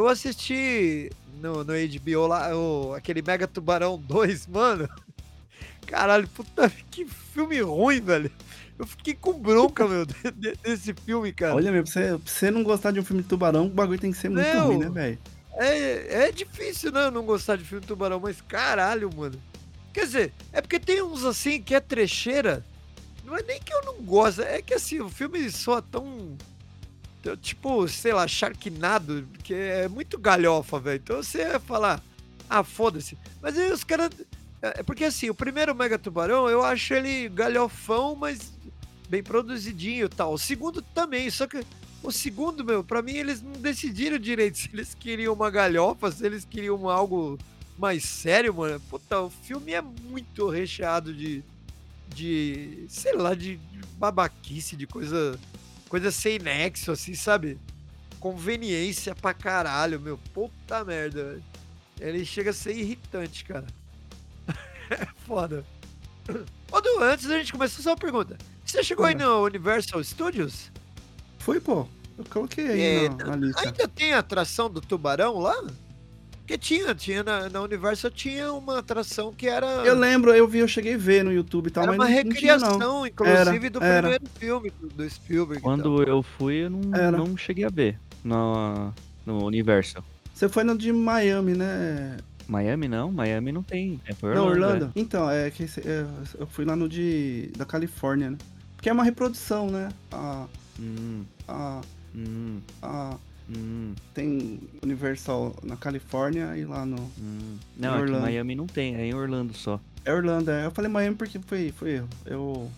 Eu assisti no, no HBO lá, o, aquele Mega Tubarão 2, mano. Caralho, puta, que filme ruim, velho. Eu fiquei com bronca, meu, desse filme, cara. Olha, meu, pra você, pra você não gostar de um filme de tubarão, o bagulho tem que ser muito Meu, ruim, né, velho? É, é difícil, né, não gostar de filme de tubarão, mas caralho, mano. Quer dizer, é porque tem uns assim que é trecheira. Não é nem que eu não gosto, é que assim, o filme soa tão. Tipo, sei lá, Sharknado, que é muito galhofa, velho. Então você ia falar, ah, foda-se. Mas aí os caras. É é porque assim, o primeiro Mega Tubarão eu acho ele galhofão, mas bem produzidinho e tal. O segundo também, só que o segundo, meu, pra mim eles não decidiram direito se eles queriam uma galhofa, se eles queriam algo mais sério, mano. Puta, o filme é muito recheado de. de. sei lá, de babaquice, de coisa. Coisa sem nexo, assim, sabe? Conveniência pra caralho, meu. Puta merda, velho. Ele chega a ser irritante, cara. é foda. Ô, Du, antes da gente começar, só uma pergunta. Você chegou aí no Universal Studios? Fui, pô. Eu coloquei aí É, na, na lista. Ainda tem a atração do tubarão lá? Porque tinha, tinha na, na Universal tinha uma atração que era, Eu lembro, eu vi, eu cheguei a ver no YouTube e tal, era mas uma não, não tinha, não. recriação, inclusive, Era, do era. primeiro filme do, Spielberg. e Quando eu fui, eu não, Era. não cheguei a ver no, no Universal. Você foi no de Miami, né? Miami não, Miami não tem. É por Não, Orlando. Orlando? Então, é que é, eu fui lá no de da Califórnia, né? Porque é uma reprodução, né? A, é. Hum, a, hum, a, hum, tem Universal na Califórnia e lá no. hum. Não, aqui em Orlando. Miami não tem, é em Orlando só. É Orlando, é. Eu falei Miami porque foi, foi erro. Eu,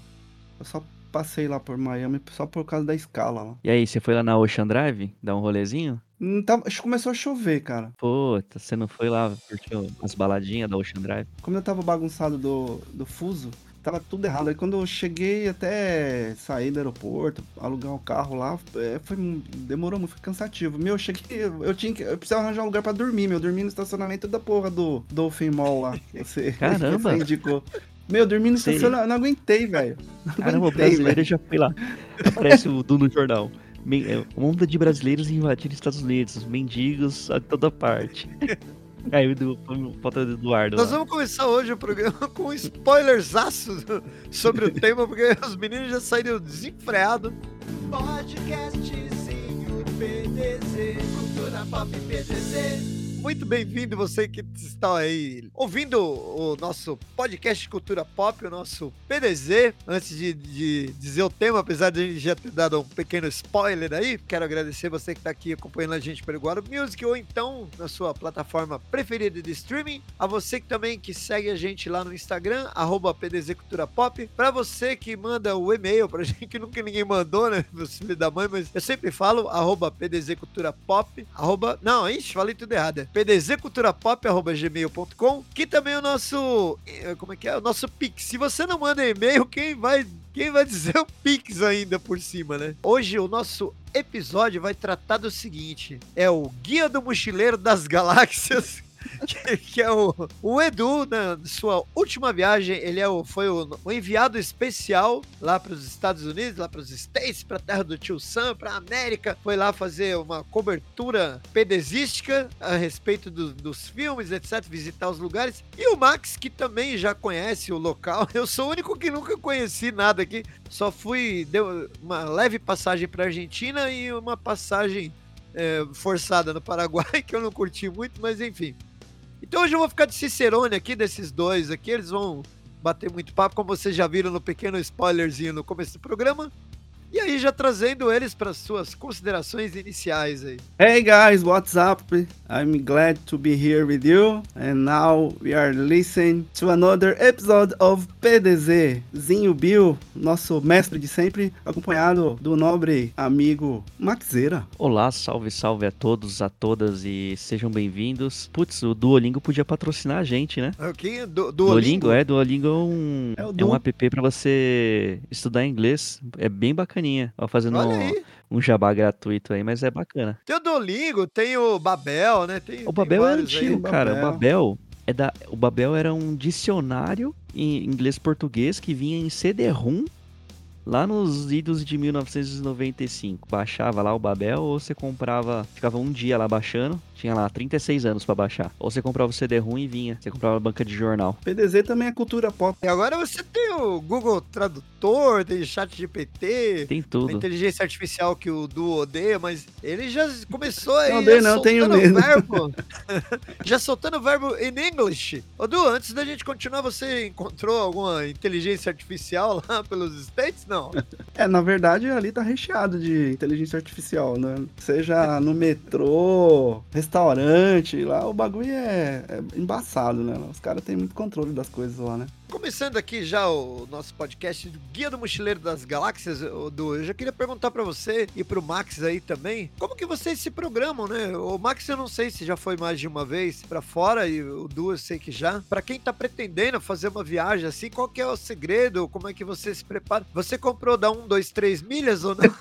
eu só passei lá por Miami só por causa da escala lá. E aí, você foi lá na Ocean Drive? Dar um rolezinho? Não tava, acho que começou a chover, cara. Puta, você não foi lá curtir as baladinhas da Ocean Drive? Como eu tava bagunçado do, do fuso, tava tudo errado. Aí quando eu cheguei até sair do aeroporto, alugar o carro lá, é, foi, demorou muito, foi cansativo. Meu, eu cheguei, eu, tinha que, eu precisava arranjar um lugar pra dormir, meu. Eu dormi no estacionamento da porra do Dolphin Mall lá. Você, Caramba! Você indicou. Meu, eu dormi no estacionamento, não aguentei, velho. Caramba, aguentei, brasileiro velho. já foi lá. Aparece o Du no jornal. É, Onda de brasileiros invadiram os Estados Unidos, mendigos a toda parte. Aí o Du- foto do Eduardo. Nós lá. vamos começar hoje o programa com um spoilersaço sobre o tema, porque os meninos já saíram desenfreados. Podcastzinho PDZ, Cultura Pop PDZ. Muito bem-vindo você que está aí ouvindo o nosso podcast Cultura Pop, o nosso PDZ. Antes de, de dizer o tema, apesar de a gente já ter dado um pequeno spoiler aí, quero agradecer você que está aqui acompanhando a gente pelo Guaro Music ou então na sua plataforma preferida de streaming. A você que também que segue a gente lá no Instagram, arroba PDZ Cultura Pop. Para você que manda o e-mail pra gente, que nunca ninguém mandou, né? Meus filhos da mãe, mas eu sempre falo, arroba PDZ Cultura Pop, arroba... Não, ixi, falei tudo errado. Pdzculturapop.gmail.com, que também é o nosso... eh, Como é que é? O nosso Pix. Se você não manda e-mail, quem vai... Quem vai dizer o Pix ainda por cima, né? Hoje o nosso episódio vai tratar do seguinte: é o Guia do Mochileiro das Galáxias. Que, que é o, o Edu, na sua última viagem, ele é o, foi o, o enviado especial lá para os Estados Unidos, lá para os States, para a terra do tio Sam, para a América. Foi lá fazer uma cobertura pedesística a respeito do- dos filmes, etc., visitar os lugares. E o Max, que também já conhece o local. Eu sou o único que nunca conheci nada aqui. Só fui, deu uma leve passagem para Argentina e uma passagem é, forçada no Paraguai, que eu não curti muito, mas enfim. Então hoje eu vou ficar de Cicerone aqui, desses dois aqui, eles vão bater muito papo, como vocês já viram no pequeno spoilerzinho no começo do programa. E aí já trazendo eles para suas considerações iniciais aí. Hey guys, what's up? I'm glad to be here with you. And now we are listening to another episode of PDZ. Zinho Bill, nosso mestre de sempre, acompanhado do nobre amigo Maxeira. Olá, salve, salve a todos, a todas e sejam bem-vindos. Putz, o Duolingo podia patrocinar a gente, né? Aqui, do, Duolingo, é, Duolingo é um, É o é um Du. app pra você estudar inglês. É bem bacaninha. Ó, fazendo um, um jabá gratuito aí, mas é bacana. Tem o Duolingo, tem o Babel, né? Tem, O Babel é antigo, aí. cara. O Babel. Babel é da, o Babel era um dicionário em inglês-português que vinha em CD-ROM lá nos idos de 1995. Baixava lá o Babel ou você comprava, ficava um dia lá baixando, tinha lá 36 anos pra baixar. Ou você comprava o CD ruim e vinha, você comprava a banca de jornal. PDZ também é cultura pop. E agora você tem o Google Tradutor, tem chat GPT, Tem a tudo. inteligência artificial que o Du odeia, mas ele já começou aí Não odeio, já não, tenho soltando medo. verbo. já soltando verbo em English. Ô Du, antes da gente continuar, você encontrou alguma inteligência artificial lá pelos States? Não. É, na verdade, ali tá recheado de inteligência artificial, né? Seja no metrô, restaurante, lá o bagulho é, é embaçado, né? Os caras têm muito controle das coisas lá, né? Começando aqui já o nosso podcast do Guia do Mochileiro das Galáxias, ô, Du, eu já queria perguntar pra você e pro Max aí também, como que vocês se programam, né? O Max eu não sei se já foi mais de uma vez pra fora e o Du eu sei que já. Pra quem tá pretendendo fazer uma viagem assim, qual que é o segredo? Como é que você se prepara? Você comprou da 1, 2, 3 milhas ou não?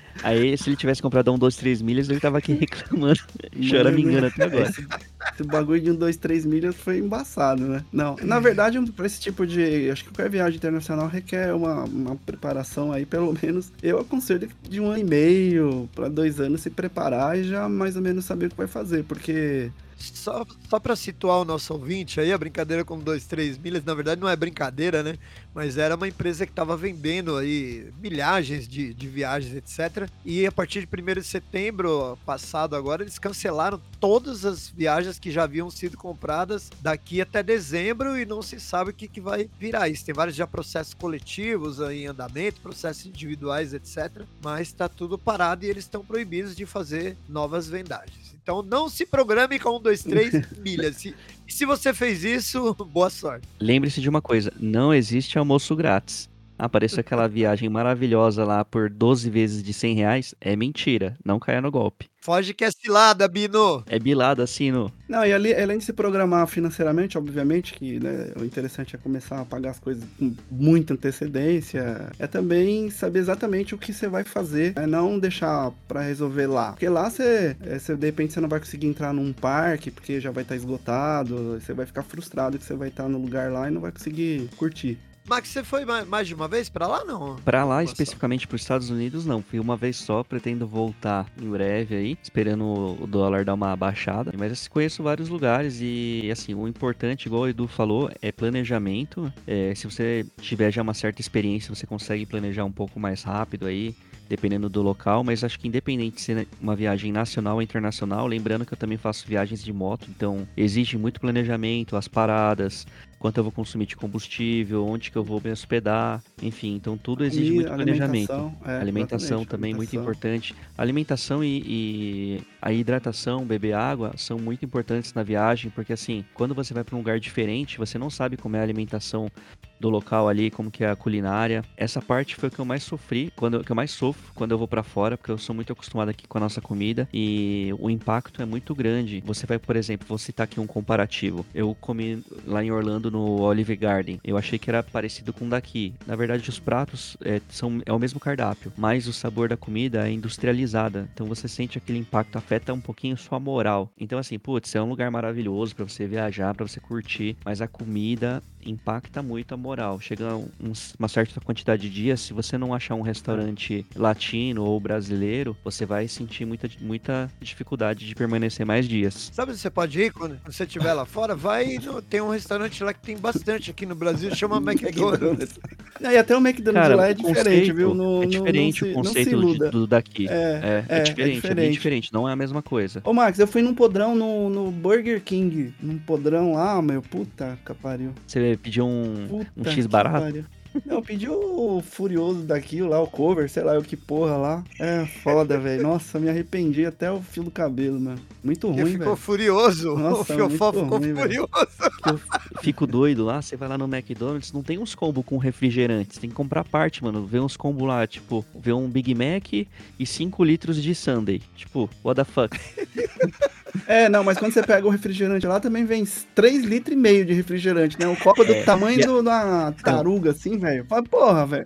Aí, se ele tivesse comprado um, dois, três milhas, ele tava aqui reclamando, choramingando até agora. Esse, esse bagulho de um, dois, três milhas foi embaçado, né? Não, na verdade, um- pra esse tipo de. Acho que qualquer viagem internacional requer uma, uma preparação aí, pelo menos. Eu aconselho de um ano e meio pra dois anos se preparar e já mais ou menos saber o que vai fazer, porque. Só, só para situar o nosso ouvinte aí, a brincadeira com 2, 3 milhas, na verdade não é brincadeira, né? Mas era uma empresa que estava vendendo aí milhagens de, de viagens, etc. E a partir de 1 de setembro passado agora, eles cancelaram todas as viagens que já haviam sido compradas daqui até dezembro e não se sabe o que, que vai virar isso. Tem vários já processos coletivos aí em andamento, processos individuais, etc. Mas está tudo parado e eles estão proibidos de fazer novas vendagens. Então não se programe com 1, 2, 3 milhas. Se- E se você fez isso, boa sorte. Lembre-se de uma coisa: não existe almoço grátis. Apareceu aquela viagem maravilhosa lá por 12 vezes de 100 reais. É mentira, não caia no golpe. Foge que é cilada, Bino. É bilada assim no. Não, e ali, além de se programar financeiramente, obviamente, que né, o interessante é começar a pagar as coisas com muita antecedência, é também saber exatamente o que você vai fazer, é não deixar pra resolver lá. Porque lá você, é, você, de repente, você não vai conseguir entrar num parque, porque já vai estar esgotado, você vai ficar frustrado que você vai estar no lugar lá e não vai conseguir curtir. Max, você foi ma- mais de uma vez pra lá, não? Pra lá, especificamente para os Estados Unidos, não. Fui uma vez só, pretendo voltar em breve aí, esperando o- o dólar dar uma baixada. Mas eu conheço vários lugares e, assim, o importante, igual o Edu falou, é planejamento. É, se você tiver já uma certa experiência, você consegue planejar um pouco mais rápido aí, dependendo do local. Mas acho que independente de ser uma viagem nacional ou internacional, lembrando que eu também faço viagens de moto, então exige muito planejamento, as paradas, quanto eu vou consumir de combustível, onde que eu vou me hospedar, enfim, então tudo exige Comida, muito planejamento. alimentação, é, alimentação também muito alimentação. importante. Alimentação e, e a hidratação, beber água são muito importantes na viagem, porque assim, quando você vai para um lugar diferente, você não sabe como é a alimentação do local ali, como que é a culinária. Essa parte foi o que eu mais sofri, quando que eu mais sofro quando eu vou para fora, porque eu sou muito acostumado aqui com a nossa comida e o impacto é muito grande. Você vai, por exemplo, vou citar aqui um comparativo. Eu comi lá em Orlando no Olive Garden. Eu achei que era parecido com o daqui. Na verdade, os pratos é, são é o mesmo cardápio, mas o sabor da comida é industrializada. Então você sente aquele impacto, afeta um pouquinho sua moral. Então assim, putz, é um lugar maravilhoso para você viajar, para você curtir, mas a comida impacta muito a moral. Chega um- uma certa quantidade de dias, se você não achar um restaurante latino ou brasileiro, você vai sentir muita, muita dificuldade de permanecer mais dias. Sabe onde você pode ir quando você estiver lá fora? Vai no, tem um restaurante lá que tem bastante aqui no Brasil, chama McDonald's. Não, e até o McDonald's Cara, lá é o diferente, conceito viu? Não, é diferente não se, o conceito não se do, iluda. do daqui. É, É, é, é, é diferente, é, bem diferente. diferente, não é a mesma coisa. Ô, Max, eu fui num podrão no, no Burger King. Num podrão lá, meu. Puta que pariu. Você pediu um, Puta um X barato? pariu. Não, eu pedi o Furioso daquilo lá, o cover, sei lá, o que porra lá. É foda, velho. Nossa, me arrependi até o fio do cabelo, mano. Muito Ele ruim, ficou velho. furioso. Nossa, o Fiofó muito ficou ruim, furioso. Fico doido lá, você vai lá no McDonald's, não tem uns combos com refrigerantes, tem que comprar parte, mano. Vê uns combos lá, tipo, vê um Big Mac e 5 litros de Sunday. Tipo, what the fuck? É, não, mas quando você pega o refrigerante lá, também vem 3 litros e meio de refrigerante, né? O copo do É, tamanho e é- do- da taruga, assim, velho. Fala, porra, velho.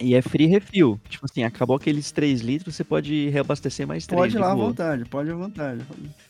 E é free refill. Tipo assim, acabou aqueles 3 litros, você pode reabastecer mais 3. Pode ir lá à vontade, pode ir à vontade.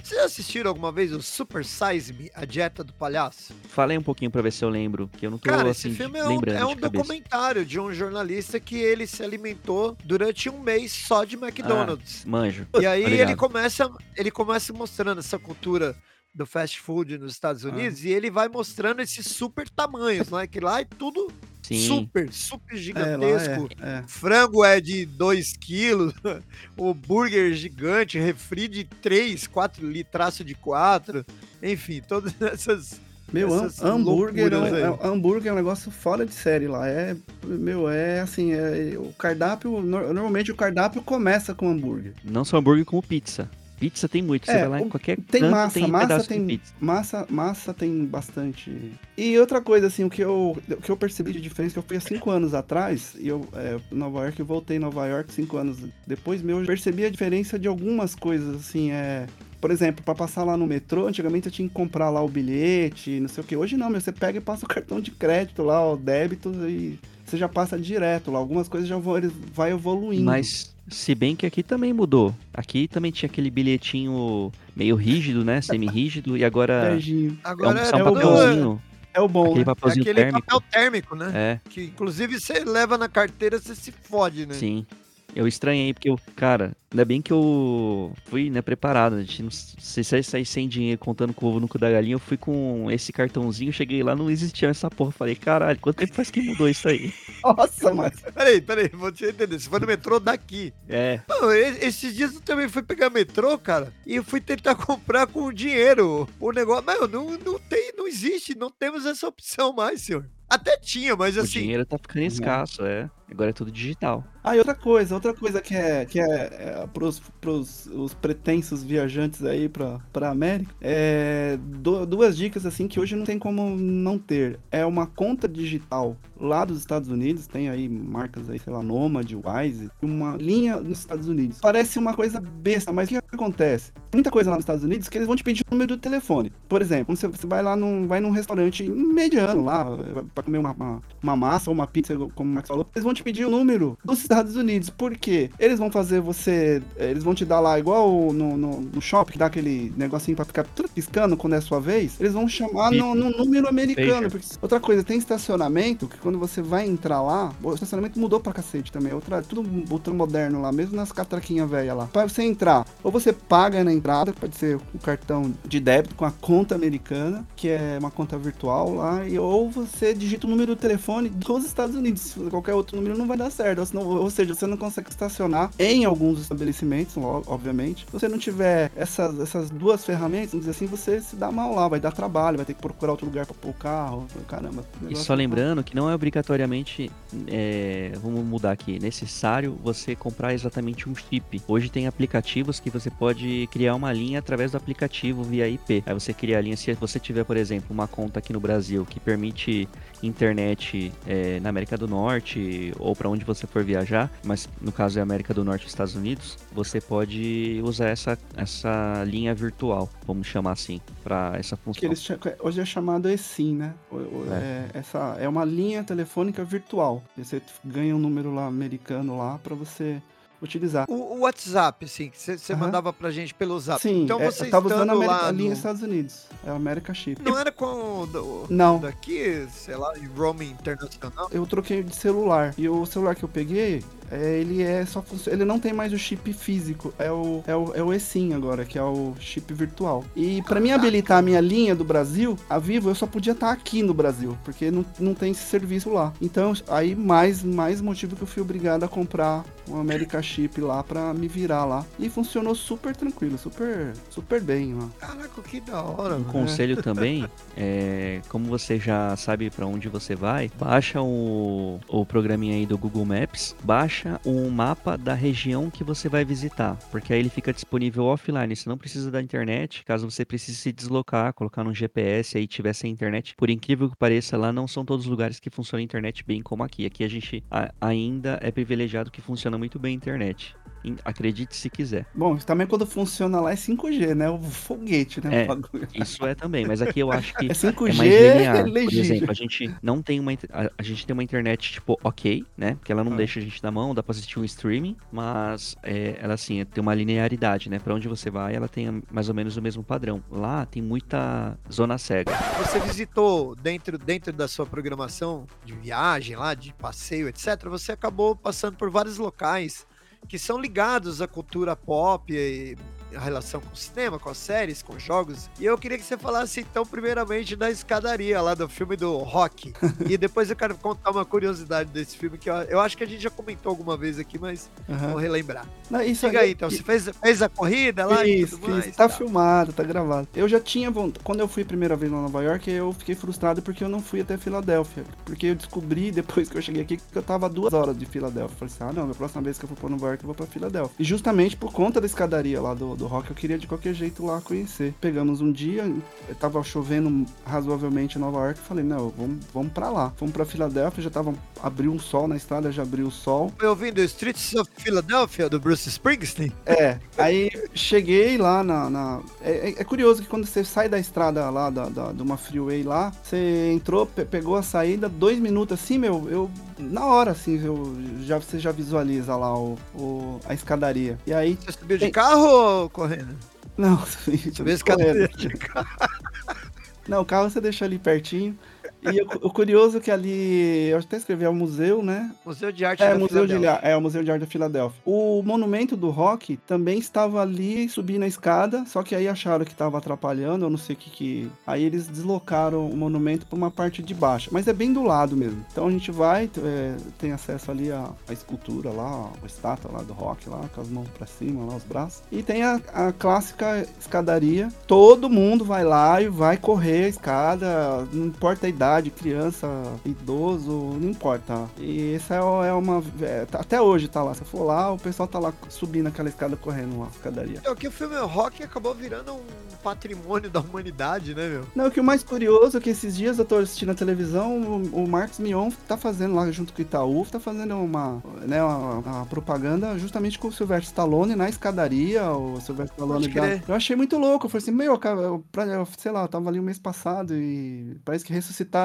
Vocês assistiram alguma vez o Super Size Me, a dieta do palhaço? Falei um pouquinho pra ver se eu lembro, que eu não tô Cara, assim, esse filme é um, lembrando é um de documentário de um jornalista que ele se alimentou durante um mês só de McDonald's. Manjo. e aí tá ele começa, ele começa mostrando essa cultura do fast food nos Estados Ah. Unidos e ele vai mostrando esses super tamanhos, né? Que lá é tudo Sim. super, super É, lá gigantesco. é, é. Frango é de 2 quilos, o burger gigante, refri de 3, 4 litraço de 4, enfim, todas essas. Meu, essas hambúrguer, é um, é- hambúrguer é um negócio fora de série lá. É, meu, é assim, é, o cardápio, nor- normalmente o cardápio começa com hambúrguer. Não só hambúrguer, como pizza. Pizza tem muito. Você É, vai lá em qualquer Tem canto, massa, tem massa tem massa, massa tem bastante. E outra coisa assim, o que eu, o que eu percebi de diferença que eu fui há cinco anos atrás e eu é, Nova York, eu voltei em Nova York cinco anos depois meu, eu percebi a diferença de algumas coisas assim, é por exemplo, para passar lá no metrô, antigamente eu tinha que comprar lá o bilhete, não sei o que. Hoje não, meu, você pega e passa o cartão de crédito lá, o débito e você já passa direto lá. Algumas coisas já vão, vai evoluindo. Mas, se bem que aqui também mudou. Aqui também tinha aquele bilhetinho meio rígido, né? Semi-rígido. E agora Beijinho. é um, Agora um é o- papelzinho. É o bom, Aquele né? É aquele térmico. papel térmico, né? É, Que inclusive você leva na carteira, você se fode, né? sim. Eu estranhei, porque eu, cara, ainda bem que eu fui, né, preparado. A gente não se sair sair sem dinheiro contando com o ovo no cu da galinha, eu fui com esse cartãozinho, cheguei lá, não existia essa porra. Falei, caralho, quanto tempo faz que mudou isso aí? Nossa, mas Peraí, peraí, vou te entender. Você foi no metrô daqui. É, e- esses dias eu também fui pegar metrô, cara, e fui tentar comprar com dinheiro o negócio. Meu, não, não tem, não existe, não temos essa opção mais, senhor. Até tinha, mas o assim. dinheiro tá ficando escasso, é. Agora é tudo digital. Ah, e outra coisa, outra coisa que é, que é, é pros, pros os pretensos viajantes aí pra, pra América, é du- duas dicas assim que hoje não tem como não ter. É uma conta digital lá dos Estados Unidos, tem aí marcas aí, sei lá, Nomad, Wise, uma linha nos Estados Unidos. Parece uma coisa besta, mas o que acontece? Muita coisa lá nos Estados Unidos que eles vão te pedir o número do telefone. Por exemplo, você, você vai lá num, vai num restaurante mediano lá, pra comer uma, uma, uma massa ou uma pizza, como o Max falou, eles vão te pedir o número dos Estados Unidos. Por quê? Eles vão fazer você. Eles vão te dar lá, igual no, no, no shopping, que dá aquele negocinho pra ficar piscando quando é sua vez. Eles vão chamar no, no número americano. Porque, outra coisa, tem estacionamento que quando você vai entrar lá, o estacionamento mudou pra cacete também. Outra, tudo ultra moderno lá, mesmo nas catraquinhas velhas lá. Pra você entrar, ou você paga na entrada, pode ser o cartão de débito com a conta americana, que é uma conta virtual lá, e, ou você digita o número do telefone dos Estados Unidos. Qualquer outro número não vai dar certo. Ou, senão- ou seja, você não consegue estacionar em alguns estabelecimentos, obviamente. Se você não tiver essas, essas duas ferramentas, vamos dizer assim, você se dá mal lá, vai dar trabalho, vai ter que procurar outro lugar pra pôr o carro. Caramba. E só lembrando que não é obrigatoriamente, é, vamos mudar aqui, necessário você comprar exatamente um chip. Hoje tem aplicativos que você pode criar uma linha através do aplicativo via IP. Aí você cria a linha, se você tiver, por exemplo, uma conta aqui no Brasil que permite internet é, na América do Norte ou para onde você for viajar, mas no caso é América do Norte e Estados Unidos, você pode usar essa, essa linha virtual, vamos chamar assim, para essa função. Que eles cha- hoje é chamado eSIM, né? É. é, essa é uma linha telefônica virtual. Você ganha um número lá americano lá pra você utilizar. O, o WhatsApp, assim, que você Aham. mandava pra gente pelo Zap. Sim, então é, você eu tava usando a, América- lá a linha no- Estados Unidos. É o America Chip. Não era com o do- Não, daqui, sei lá, em roaming internacional. eu troquei de celular. E o celular que eu peguei, é, ele é só ele não tem mais o chip físico, é o é o, é o eSIM agora, que é o chip virtual. E pra mim habilitar a minha linha do Brasil, a Vivo, eu só podia estar aqui no Brasil, porque não, não tem esse serviço lá. Então, aí mais mais motivo que eu fui obrigado a comprar um America Chip lá pra me virar lá. E funcionou super tranquilo, super super bem lá. Caraca, que da hora, Um mano. conselho também, é, como você já sabe para onde você vai, baixa o, o programinha aí do Google Maps, baixa um mapa da região que você vai visitar, porque aí ele fica disponível offline, você não precisa da internet, caso você precise se deslocar, colocar no GPS aí tiver sem internet, por incrível que pareça, lá não são todos os lugares que funciona a internet bem como aqui, aqui a gente ainda é privilegiado que funciona muito bem a internet. Acredite se quiser. Bom, também quando funciona lá é 5G, né? O foguete, né? É, o bagulho. Isso é também, mas aqui eu acho que É 5G é mais linear. Por legítimo. exemplo, a gente não tem uma. A, a gente tem uma internet, tipo, ok, né? Porque ela não Ah. deixa a gente na mão, dá pra assistir um streaming, mas é, ela assim, tem uma linearidade, né? Pra onde você vai, ela tem mais ou menos o mesmo padrão. Lá tem muita zona cega. Você visitou dentro, dentro da sua programação de viagem lá, de passeio, etc. Você acabou passando por vários locais que são ligados à cultura pop e relação com o cinema, com as séries, com jogos. E eu queria que você falasse então primeiramente da escadaria lá do filme do Rock. e depois eu quero contar uma curiosidade desse filme que eu, eu acho que a gente já comentou alguma vez aqui, mas Aham. vou relembrar. Não, isso Diga aí então, você fez, fez a corrida lá e Isso, tudo mais? Tá tal. filmado, tá gravado. Eu já tinha vontade. Quando eu fui a primeira vez lá em Nova York, eu fiquei frustrado porque eu não fui até Filadélfia. Porque eu descobri depois que eu cheguei aqui que eu tava duas horas de Filadélfia. Falei assim: ah, não, a próxima vez que eu for pra Nova York, eu vou pra Filadélfia. E justamente por conta da escadaria lá do, do rock, eu queria de qualquer jeito lá conhecer. Pegamos um dia, tava chovendo razoavelmente em Nova York. Falei: não, vamos, vamos pra lá. Fomos pra Filadélfia, já tava. Abriu um sol na estrada, já abriu o sol. Foi ouvindo Streets of Philadelphia, do Bruce Springsteen? É, aí cheguei lá na. na- é, é- é curioso que quando você sai da estrada lá, da, da- de uma freeway lá, você entrou, pe- pegou a saída, dois minutos assim, meu, eu. Na hora, assim, eu, já, você já visualiza lá o, o- a escadaria. E aí. Você subiu de Tem- carro ou correndo? Não, Subiu correndo. escadaria de carro. Não, o carro você deixa ali pertinho. E o, o curioso é que ali. Eu até escrevi, é o museu, né? Museu de Arte É, da Museu de, Filadélfia. é, o Museu de Arte da Filadélfia. O monumento do rock também estava ali, subindo a escada, só que aí acharam que estava atrapalhando, eu não sei o que que... Aí eles deslocaram o monumento para uma parte de baixo, mas é bem do lado mesmo. Então a gente vai, é, tem acesso ali à, à escultura lá, a estátua lá do rock lá, com as mãos para cima, lá os braços. E tem a, a clássica escadaria. Todo mundo vai lá e vai correr a escada, não importa a idade, criança, idoso, não importa. E essa é, é uma. é, tá- até hoje tá lá. Se for lá, o pessoal tá lá subindo aquela escada correndo lá, escadaria. É que o filme Rock acabou virando um patrimônio da humanidade, né, meu? Não, o que o mais curioso é que esses dias eu tô assistindo a televisão, o, o Marcos Mion tá fazendo lá junto com o Itaú, tá fazendo uma, né, uma, uma propaganda justamente com o Sylvester Stallone na escadaria, o Sylvester Stallone da... Eu achei muito louco, eu falei assim, meu, cara, eu, eu, sei lá, eu tava ali o mês passado e parece que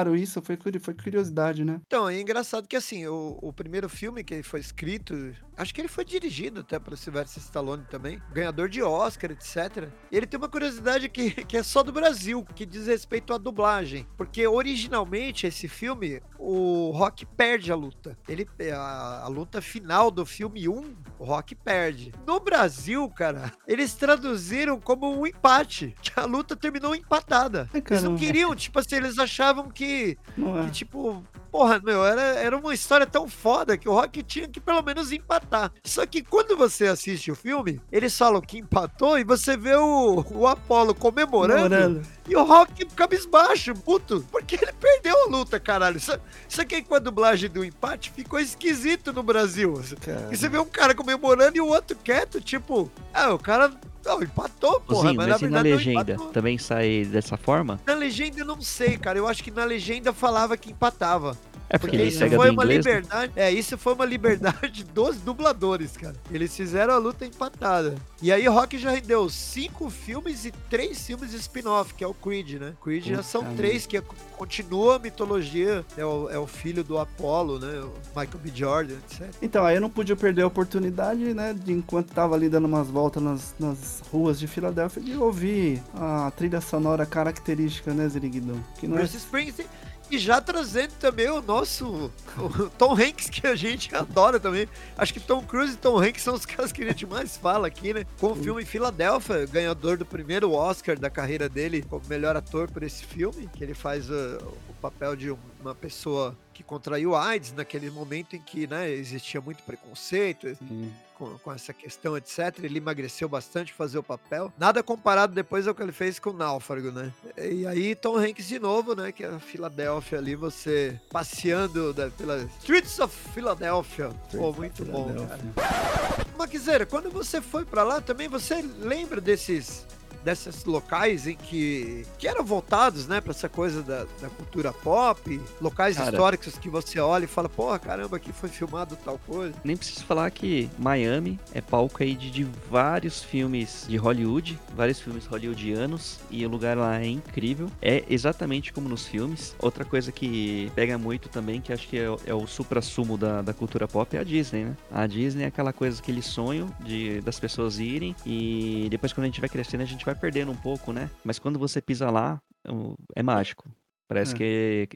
ressuscitaram isso, foi, foi curiosidade, né? Então, é engraçado que assim, o, o primeiro filme que foi escrito, acho que ele foi dirigido até pelo Sylvester Stallone também, ganhador de Oscar, etc. E ele tem uma curiosidade que, que é só do Brasil, que diz respeito à dublagem. Porque originalmente esse filme, o Rock perde a luta. Ele, a, a luta final do filme 1, o Rock perde. No Brasil, cara, eles traduziram como um empate, que a luta terminou empatada. Eles não queriam, tipo assim, eles achavam que Não é. que, tipo, porra, meu, era, era uma história tão foda que o Rock tinha que pelo menos empatar. Só que quando você assiste o filme, eles falam que empatou e você vê o, o Apollo comemorando Comemorando. e o Rock cabisbaixo, puto, porque ele perdeu a luta, caralho. Isso, isso aqui com a dublagem do empate ficou esquisito no Brasil. Cara. E você vê um cara comemorando e o outro quieto, tipo, ah, o cara não, empatou, porra, Zinho, mas, mas na na legenda? Também sai dessa forma? Na legenda eu não sei, cara. Eu acho que na legenda falava que empatava. É porque, Porque isso foi uma inglês. né? liberdade. É, isso foi uma liberdade dos dubladores, cara. Eles fizeram a luta empatada. E aí Rock já rendeu cinco filmes e três filmes de spin-off, que é o Creed, né? Creed já Puta são merda. três, que é- continua a mitologia. É o, é o filho do Apollo, né? O Michael B. Jordan, etc. Então, aí eu não podia perder a oportunidade, né, de enquanto tava ali dando umas voltas nas, nas ruas de Filadélfia, de ouvir a trilha sonora característica, né, Ziriguidão? Que não é... Bruce Springsteen. E já trazendo também o nosso o Tom Hanks, que a gente adora também. Acho que Tom Cruise e Tom Hanks são os caras que a gente mais fala aqui, né? Com o filme Filadélfia, ganhador do primeiro Oscar da carreira dele como melhor ator por esse filme, que ele faz uh, o papel de um- uma pessoa que contraiu AIDS naquele momento em que né, existia muito preconceito, Sim. Com, com essa questão, etc. Ele emagreceu bastante fazer o papel. Nada comparado depois ao que ele fez com o Náufrago, né? E aí, Tom Hanks de novo, né? Que é a Filadélfia ali, você passeando da, pela Streets of Philadelphia. Pô, muito bom, cara. Maquiseira, quando você foi pra lá também, você lembra desses desses locais em que, que eram voltados, né, pra essa coisa da, da cultura pop, locais Cara. históricos que você olha e fala, porra, caramba, aqui foi filmado tal coisa. Nem preciso falar que Miami é palco aí de, de vários filmes de Hollywood, vários filmes hollywoodianos, e o lugar lá é incrível. É exatamente como nos filmes. Outra coisa que pega muito também, que acho que é, o- é o supra-sumo da, da cultura pop, é a Disney, né? A Disney é aquela coisa, aquele sonho de, das pessoas irem, e depois quando a gente vai crescendo, a gente vai perdendo um pouco, né? Mas quando você pisa lá, é mágico. Parece É. que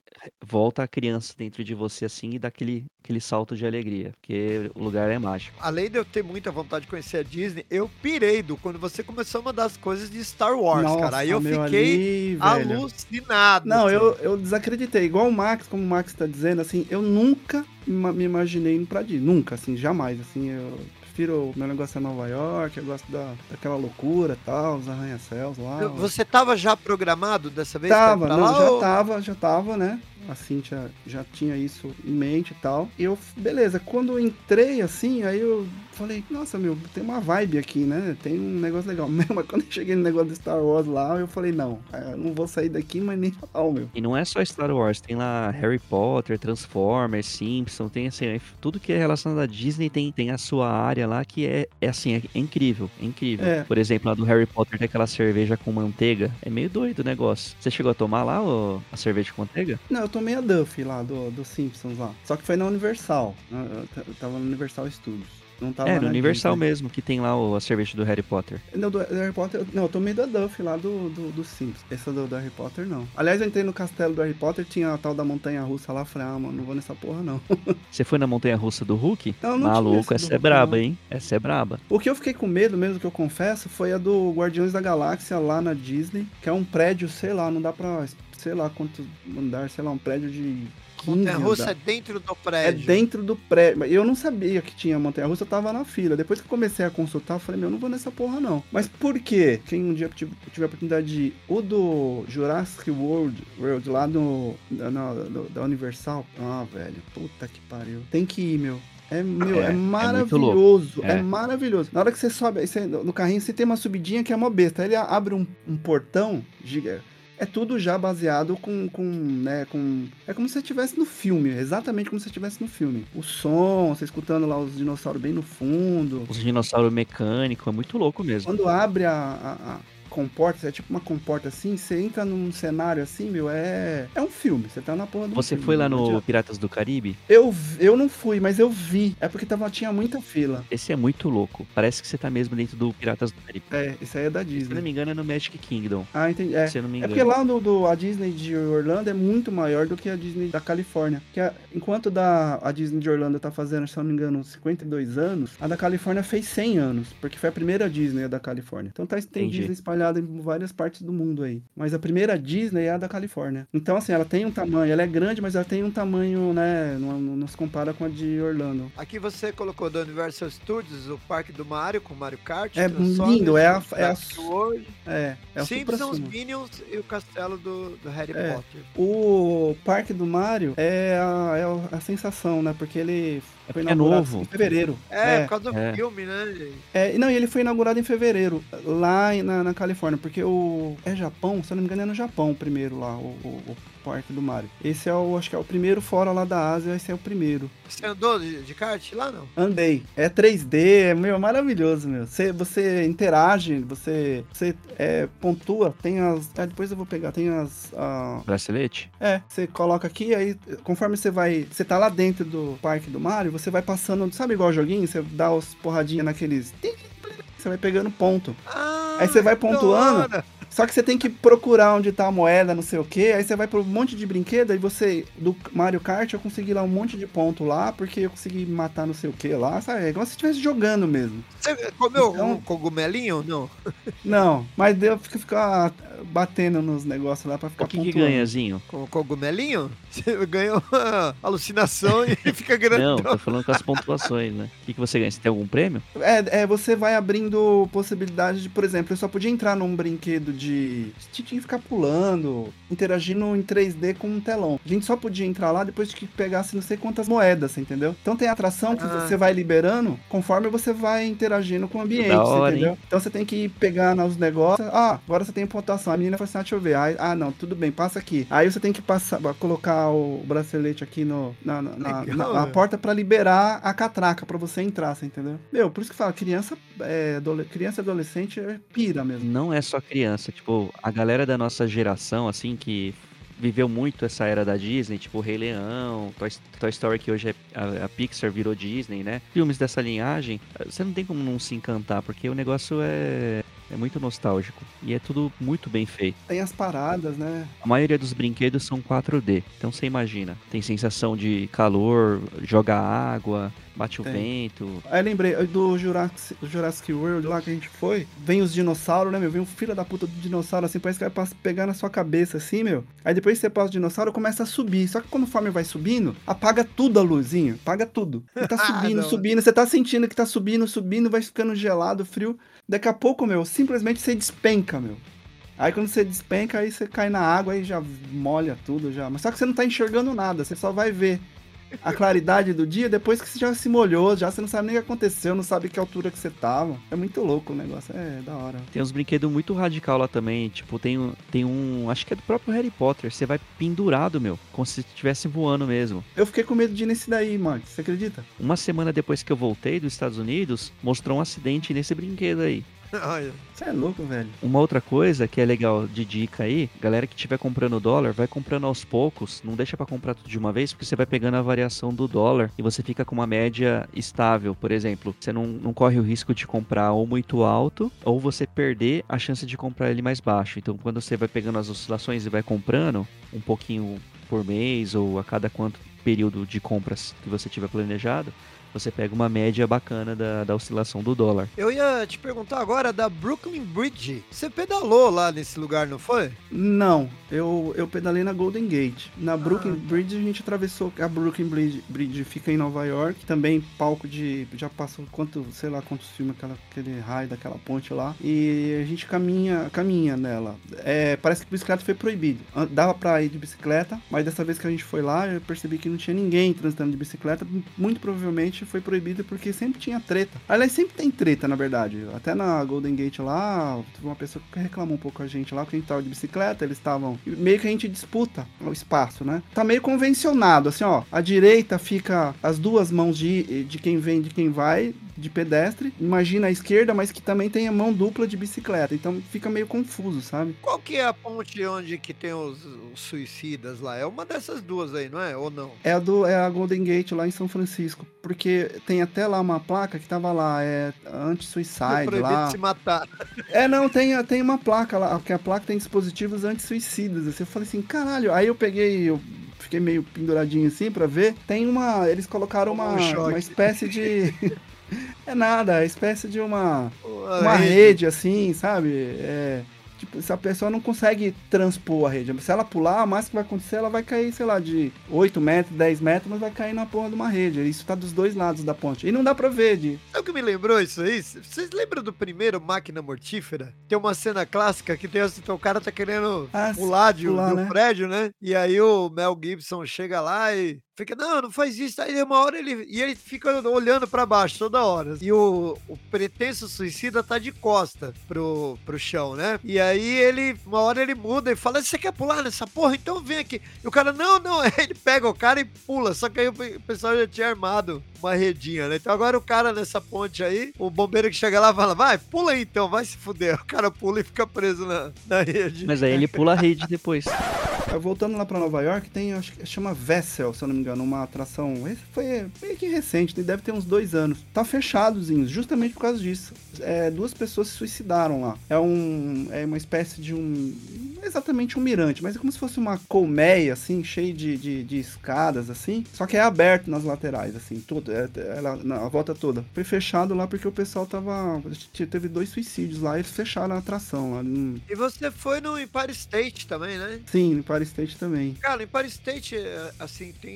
volta a criança dentro de você assim e dá aquele, aquele salto de alegria, porque o lugar é mágico. Além de eu ter muita vontade de conhecer a Disney, eu pirei do quando você começou a mandar as coisas de Star Wars, Nossa, cara. Aí eu meu, fiquei ali, alucinado. Não, assim. eu, eu desacreditei. Igual o Max, como o Max tá dizendo, assim, eu nunca me imaginei indo pra Disney. Nunca, assim, jamais. Assim, eu prefiro. Meu negócio é Nova York, eu gosto da, daquela loucura e tal, os arranha-céus lá. Você tava já programado dessa vez? Tava, não, lá, já ou- tava, já tava, né? A Cintia já tinha isso em mente e tal. E eu, beleza, quando eu entrei assim, aí eu falei, nossa, meu, tem uma vibe aqui, né? Tem um negócio legal. Mas quando eu cheguei no negócio do Star Wars lá, eu falei, não, eu não vou sair daqui, mas nem pau, meu. E não é só Star Wars, tem lá Harry Potter, Transformers, Simpsons, tem assim, é- tudo que é relacionado à Disney tem, tem a sua área lá que é, é assim, é, é incrível, é incrível. É. Por exemplo, lá do Harry Potter tem aquela cerveja com manteiga, é meio doido o negócio. Você chegou a tomar lá ô, a cerveja com manteiga? Não, eu tomei a Duff lá, do, do Simpsons lá. Só que foi na Universal. né? Eu tava no Universal Studios. Não tava é, no Universal Disney. mesmo, que tem lá o- a cerveja do Harry Potter. Não, do do Harry Potter. Não, eu tomei da Duff lá do, do, do Simpsons. Essa do, do Harry Potter, não. Aliás, eu entrei no castelo do Harry Potter, tinha a tal da montanha russa lá. Falei, ah, mano, não vou nessa porra, não. Você foi na montanha russa do Hulk? Não, não Maluco, essa é braba, não. hein? Essa é braba. O que eu fiquei com medo mesmo, que eu confesso, foi a do Guardiões da Galáxia lá na Disney, que é um prédio, sei lá, não dá pra. Sei lá quanto andar, sei lá, um prédio de. 15 Montanha Russa é dentro do É prédio. dentro do prédio. Eu não sabia que tinha montanha russa, eu tava na fila. Depois que eu comecei a consultar, eu falei, meu, eu não vou nessa porra, não. Mas por quê? Quem um dia tive, tive a oportunidade de ir, o do Jurassic World, World lá no, da, na- do- da Universal. Ah, velho, puta que pariu. Tem que ir, meu. É, meu, É, é, é maravilhoso, é. É. maravilhoso. Na hora que você sobe você- no carrinho, você tem uma subidinha que é uma besta. Aí ele abre um, um portão, giga, é tudo já baseado com, com, né, com... É como se você estivesse no filme, exatamente como se você estivesse no filme. O som, você escutando lá os dinossauros bem no fundo. Os dinossauros mecânicos, é muito louco mesmo. Quando abre a, a, a comporta, é tipo uma comporta assim, você entra num cenário assim, meu, é... É um filme, você tá na porra do Você filme, foi lá no adianta. Piratas do Caribe? Eu, eu não fui, mas eu vi. É porque tava, tinha muita fila. Esse é muito louco. Parece que você tá mesmo dentro do Piratas do Caribe. É, isso aí é da Se não Disney. me engano, é no Magic Kingdom. Ah, entendi. É. Se eu não me É engano. porque lá no, do, a Disney de Orlando é muito maior do que a Disney da Califórnia. Que a- enquanto da, a Disney de Orlando tá fazendo, se eu não me engano, 52 anos, a da Califórnia fez 100 anos, porque foi a primeira Disney a da Califórnia. Então tá, tem Entendi. Espalhada em várias partes do mundo aí. Mas a primeira Disney é a da Califórnia. Então, assim, ela tem um tamanho, ela é grande, mas ela tem um tamanho, né, não, não, se compara com a de Orlando. Aqui você colocou do Universal Studios o Parque do Mario com Mario Kart. É lindo, é a- é a- World, É, é o Simpsons. Minions e o castelo do, do Harry É. Potter. O Parque do Mario é a, é a sensação, né? Porque ele foi porque é inaugurado novo. em fevereiro. É, É, por causa do é. filme, né? gente? é, não, e ele foi inaugurado em fevereiro, lá na, na Califórnia, porque o. É Japão, se eu não me engano, é no Japão primeiro lá, o, o, Parque do Mario. Esse é o, acho que é o primeiro fora lá da Ásia, esse é o primeiro. Você andou de, de kart lá, não? Andei. É 3D, é meu, maravilhoso, meu. Você, você interage, você, você é, pontua, tem as. Ah, depois eu vou pegar, tem as. ah, Bracelete? É, você coloca aqui, aí conforme você vai. Você tá lá dentro do parque do Mario, você vai passando. Sabe igual joguinho? Você dá os porradinhas naqueles. Você vai pegando ponto. Ah, Aí você vai pontuando. Só que você tem que procurar onde tá a moeda, não sei o que. Aí você vai pro um monte de brinquedo. Aí você, do Mario Kart, eu consegui lá um monte de ponto lá, porque eu consegui matar não sei o que lá. Sabe? É igual se estivesse jogando mesmo. Você comeu Então- um cogumelinho? Não. Não, mas deu pra ficar batendo nos negócios lá pra ficar O que, que pontuando. ganha, Zinho? Com cogumelinho? Você ganhou uma alucinação e fica Não, grandão. tô falando com as pontuações, né? O que, que você ganha? Você tem algum prêmio? É, é, você vai abrindo possibilidade de, por exemplo, eu só podia entrar num brinquedo de. Tinha que ficar pulando, interagindo em 3D com um telão. A gente só podia entrar lá depois que pegasse não sei quantas moedas, entendeu? Então tem atração que Ah. você vai liberando conforme você vai interagindo com o ambiente, hora, entendeu? hein? Então você tem que pegar nos negócios. Ah, agora você tem pontuação. A menina fala assim: ah, deixa eu ver. Aí, ah, não, tudo bem, passa aqui. Aí você tem que passar, colocar o bracelete aqui no, na, na, Legal, na- na porta pra liberar a catraca pra você entrar, você entendeu? Meu, por isso que fala, criança, é, adole- criança e adolescente é pira mesmo. Não é só criança, tipo, a galera da nossa geração, assim, que viveu muito essa era da Disney, tipo Rei Leão, Toy, Toy Story, que hoje é a, a Pixar virou Disney, né? Filmes dessa linhagem, você não tem como não se encantar, porque o negócio é, é muito nostálgico e é tudo muito bem feito. Tem as paradas, né? A maioria dos brinquedos são 4D, então você imagina, tem sensação de calor, joga água, bate o Tem. vento. Aí lembrei do Jurassic, do Jurassic World lá que a gente foi. Vem os dinossauros, né, meu? Vem um filho da puta do dinossauro assim, parece que vai pegar na sua cabeça assim, meu. Aí depois que você passa o dinossauro, começa a subir. Só que conforme vai subindo, apaga tudo a luzinha. Apaga tudo. Ele tá subindo, Não. subindo. Você tá sentindo que tá subindo, subindo, vai ficando gelado, frio. Daqui a pouco, meu, simplesmente você despenca, meu. Aí quando você despenca, aí você cai na água e já molha tudo já. Mas só que você não tá enxergando nada, você só vai ver a claridade do dia depois que você já se molhou, já você não sabe nem o que aconteceu, não sabe que altura que você tava. É muito louco o negócio, é da hora. Tem uns brinquedos muito radical lá também, tipo, tem, um- tem um, acho que é do próprio Harry Potter, você vai pendurado, meu, como se estivesse voando mesmo. Eu fiquei com medo de ir nesse daí, mano. Você acredita? Uma semana depois que eu voltei dos Estados Unidos, mostrou um acidente nesse brinquedo aí. Você é louco, velho. Uma outra coisa que é legal de dica aí, galera que estiver comprando dólar, vai comprando aos poucos, não deixa pra comprar tudo de uma vez, porque você vai pegando a variação do dólar e você fica com uma média estável. Por exemplo, você não, não corre o risco de comprar ou muito alto, ou você perder a chance de comprar ele mais baixo. Então, quando você vai pegando as oscilações e vai comprando um pouquinho por mês ou a cada quanto período de compras que você tiver planejado, você pega uma média bacana da, da oscilação do dólar. Eu ia te perguntar agora da Brooklyn Bridge. Você pedalou lá nesse lugar, não foi? Não, eu, eu pedalei na Golden Gate. Na Brooklyn Ah. Bridge a gente atravessou. A Brooklyn Bridge, Bridge fica em Nova York. Também palco de. Já passou quanto, sei lá quantos filmes, aquela, aquele raio daquela ponte lá. E a gente caminha, caminha nela. É, parece que bicicleta foi proibido. An- Dava pra ir de bicicleta, mas dessa vez que a gente foi lá, eu percebi que não tinha ninguém transitando de bicicleta. Muito provavelmente foi proibido porque sempre tinha treta. Aliás, sempre tem treta, na verdade. Até na Golden Gate lá, teve uma pessoa que reclamou um pouco a gente lá, que a gente tava de bicicleta, eles estavam. Meio que a gente disputa o espaço, né? Tá meio convencionado, assim, ó. A direita fica as duas mãos de, de quem vem de quem vai, de pedestre. Imagina a esquerda, mas que também tem a mão dupla de bicicleta. Então fica meio confuso, sabe? Qual que é a ponte onde que tem os, os suicidas lá? É uma dessas duas aí, não é? Ou não? É a, do, é a Golden Gate lá em São Francisco. Porque tem até lá uma placa que tava lá, é anti-suicide lá. se matar. É, não, tem, tem uma placa lá, que a placa tem dispositivos anti-suicidas. assim. Eu falei assim, caralho. Aí eu peguei, eu fiquei meio penduradinho assim pra ver. Tem uma. Eles colocaram uma, um uma espécie de. é nada, é espécie de uma. Uma Uma rede, assim, sabe? É. Tipo, se a pessoa não consegue transpor a rede. Se ela pular, o máximo que vai acontecer, ela vai cair, sei lá, de 8 metros, 10 metros, mas vai cair na porra de uma rede. Isso tá dos dois lados da ponte. E não dá pra ver, de. Sabe o que me lembrou isso aí? Vocês lembram do primeiro Máquina Mortífera? Tem uma cena clássica que tem assim, o cara tá querendo Ah, pular de, pular, do né? prédio, né? E aí o Mel Gibson chega lá e fica, não, não faz isso. Aí uma hora ele. E ele fica olhando pra baixo toda hora. E o, o pretenso suicida tá de costa pro, pro chão, né? E aí ele, uma hora ele muda e fala: Você quer pular nessa porra? Então vem aqui. E o cara, não, não. Aí ele pega o cara e pula. Só que aí o pe- o pessoal já tinha armado uma redinha, né? Então agora o cara nessa ponte aí, o bombeiro que chega lá fala: Vai, pula aí então, vai se fuder. O cara pula e fica preso na, na rede. Mas aí ele pula a rede depois. Voltando lá pra Nova York, tem, acho que chama Vessel, se eu não me engano, uma atração. Esse foi meio que recente, deve ter uns dois anos. Tá fechadozinho, justamente por causa disso. É, duas pessoas se suicidaram lá. É um. É uma espécie de um. não é exatamente um mirante, mas é como se fosse uma colmeia, assim, cheia de, de, de escadas, assim. Só que é aberto nas laterais, assim, tudo. É, ela, na, a volta toda. Foi fechado lá porque o pessoal tava. Teve dois suicídios lá e eles fecharam a atração lá. Não- E você foi no Empire State também, né? Sim, no Empire State também. Cara, Empire State, é, assim, tem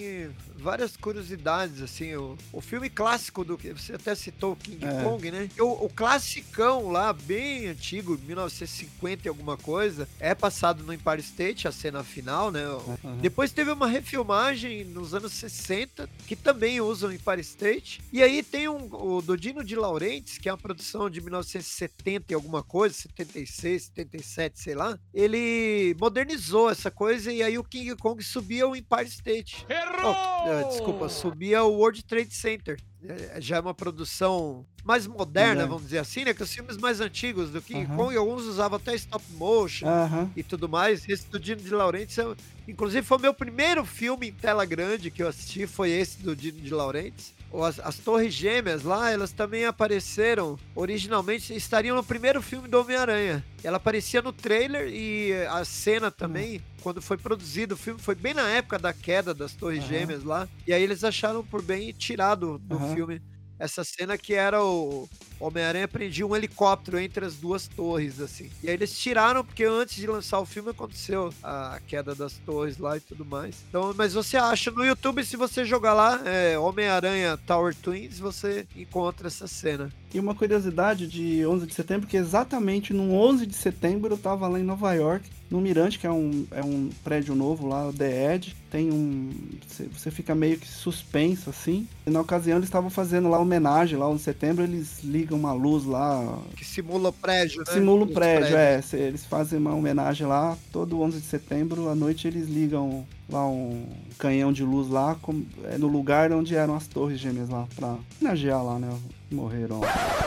várias curiosidades, assim, o, o filme clássico do que você até citou o King É. Kong, né? O, o classicão lá, bem antigo, 1950 e alguma coisa, é passado no Empire State, a cena final, né? Aham. Depois teve uma refilmagem nos anos 60, que também usa o Empire State. E aí tem um, o do Dino de Laurentiis, que é uma produção de 1970 e alguma coisa, 76, 77, sei lá. Ele modernizou essa coisa e aí o King Kong subia o Empire State. Oh, eh, desculpa, subia o World Trade Center. Eh, Já é uma produção mais moderna, Moderna. vamos dizer assim, né? Que os filmes mais antigos do King Aham. Kong, alguns usavam até stop motion Aham. e tudo mais. Esse do Dino de Laurentiis, é- inclusive foi o meu primeiro filme em tela grande que eu assisti, foi esse do Dino de Laurentiis. As, as Torres Gêmeas lá, elas também apareceram originalmente, estariam no primeiro filme do Homem-Aranha. Ela aparecia no trailer e a cena também, quando foi produzido o filme, foi bem na época da queda das Torres. Gêmeas lá. E aí eles acharam por bem tirar do, do Filme essa cena que era o Homem-Aranha prendia um helicóptero entre as duas torres, assim. E aí eles tiraram, porque antes de lançar o filme aconteceu a queda das torres lá e tudo mais. Então, mas você acha no YouTube, se você jogar lá, é, Homem-Aranha Tower Twins, você encontra essa cena. E uma curiosidade de 11 de setembro, que exatamente no 11 de setembro eu tava lá em Nova York, no Mirante, que é um, é um prédio novo lá, o The Edge. Tem um. Você, fica meio que suspenso assim. E na ocasião eles estavam fazendo lá homenagem, lá 11 de setembro, eles ligam uma luz lá. Que simula o prédio, né? Simula o prédio, é. Eles fazem uma homenagem lá, todo 11 de setembro, à noite eles ligam lá um canhão de luz lá, é no lugar onde eram as torres gêmeas lá, pra homenagear lá, né? Morreram.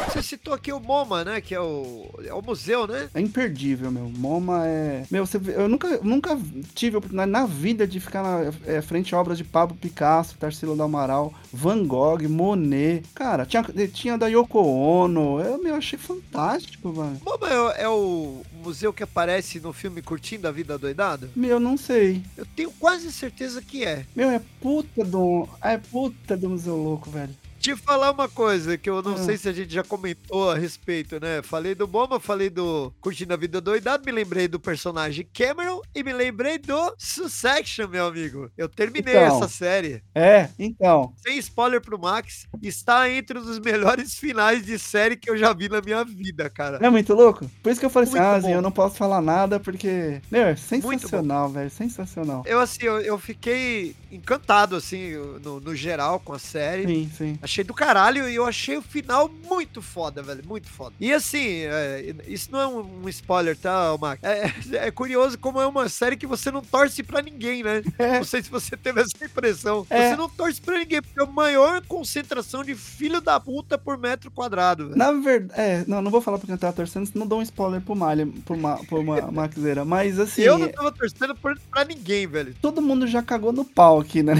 Você citou aqui o MoMA, né? Que é o, é o museu, né? É imperdível, meu. MoMA é. Meu, você eu nunca, nunca tive a oportunidade na vida de ficar na é, frente a obras de Pablo Picasso, Tarsila do Amaral, Van Gogh, Monet. Cara, tinha, tinha da Yoko Ono. Eu, meu, achei fantástico, mano. MoMA é, é o museu que aparece no filme Curtindo a Vida Doidado? Meu, não sei. Eu tenho quase certeza que é. Meu, é puta do. É puta do Museu Louco, velho. Te falar uma coisa que eu não Ah. sei se a gente já comentou a respeito, né? Falei do Bomba, falei do Curtindo a Vida Doidado, me lembrei do personagem Cameron e me lembrei do Succession, meu amigo. Eu terminei Então. essa série. É, então. Sem spoiler pro Max, está entre os melhores finais de série que eu já vi na minha vida, cara. É muito louco? Por isso que eu falei assim, Muito ah, bom. Zinho, eu não posso falar nada porque. Meu, é sensacional, velho. Sensacional. Eu, assim, eu, eu fiquei encantado, assim, no, no geral com a série. Sim, sim. Achei do caralho e eu achei o final muito foda, velho. Muito foda. E assim, é, isso não é um, um spoiler, tá, Mac? É, é curioso como é uma série que você não torce pra ninguém, né? É. Não sei se você teve essa impressão. É. Você não torce pra ninguém, porque é a maior concentração de filho da puta por metro quadrado, velho. Na verdade, é, não, não vou falar porque eu tava torcendo, senão dou um spoiler pro Malha, pro, Ma, pro Ma. Mas assim, eu não tava torcendo pra ninguém, velho. todo mundo já cagou no pau aqui, né?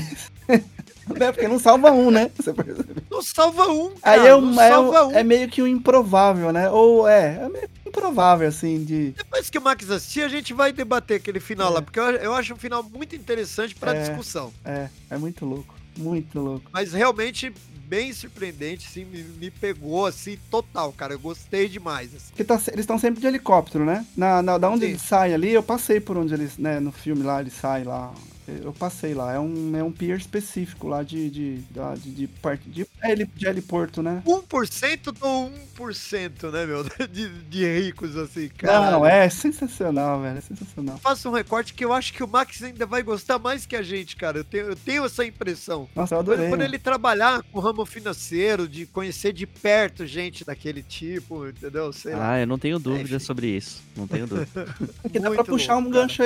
É, porque não salva um, né? Não salva um, cara. Aí é, um, é, um- é meio que um improvável, né? Ou é, é meio improvável, assim, de. Depois que o Max assistir, a gente vai debater aquele final É. lá, porque eu, eu acho um final muito interessante pra É. discussão. É, é muito louco. Muito louco. Mas realmente bem surpreendente, assim, me, me pegou assim total, cara. Eu gostei demais. Assim. Porque tá eles estão sempre de helicóptero, né? Na, na, da onde Sim. eles saem ali, eu passei por onde eles, né? No filme lá, eles saem lá. Eu passei lá. É um, é um pier específico lá de. de, da- de, de, parte de, heli, de heliporto, né? 1% do 1%, né, meu? De, de ricos, assim, cara. Não, é sensacional, velho. É sensacional. Faça um recorte que eu acho que o Max ainda vai gostar mais que a gente, cara. Eu tenho, eu tenho essa impressão. Nossa, eu Por, adorei. por né? ele trabalhar com o ramo financeiro, de conhecer de perto gente daquele tipo, entendeu? Sei lá. Ah, eu não tenho dúvida enfim. sobre isso. Não tenho dúvida. Porque dá pra puxar louco, um cara. gancho.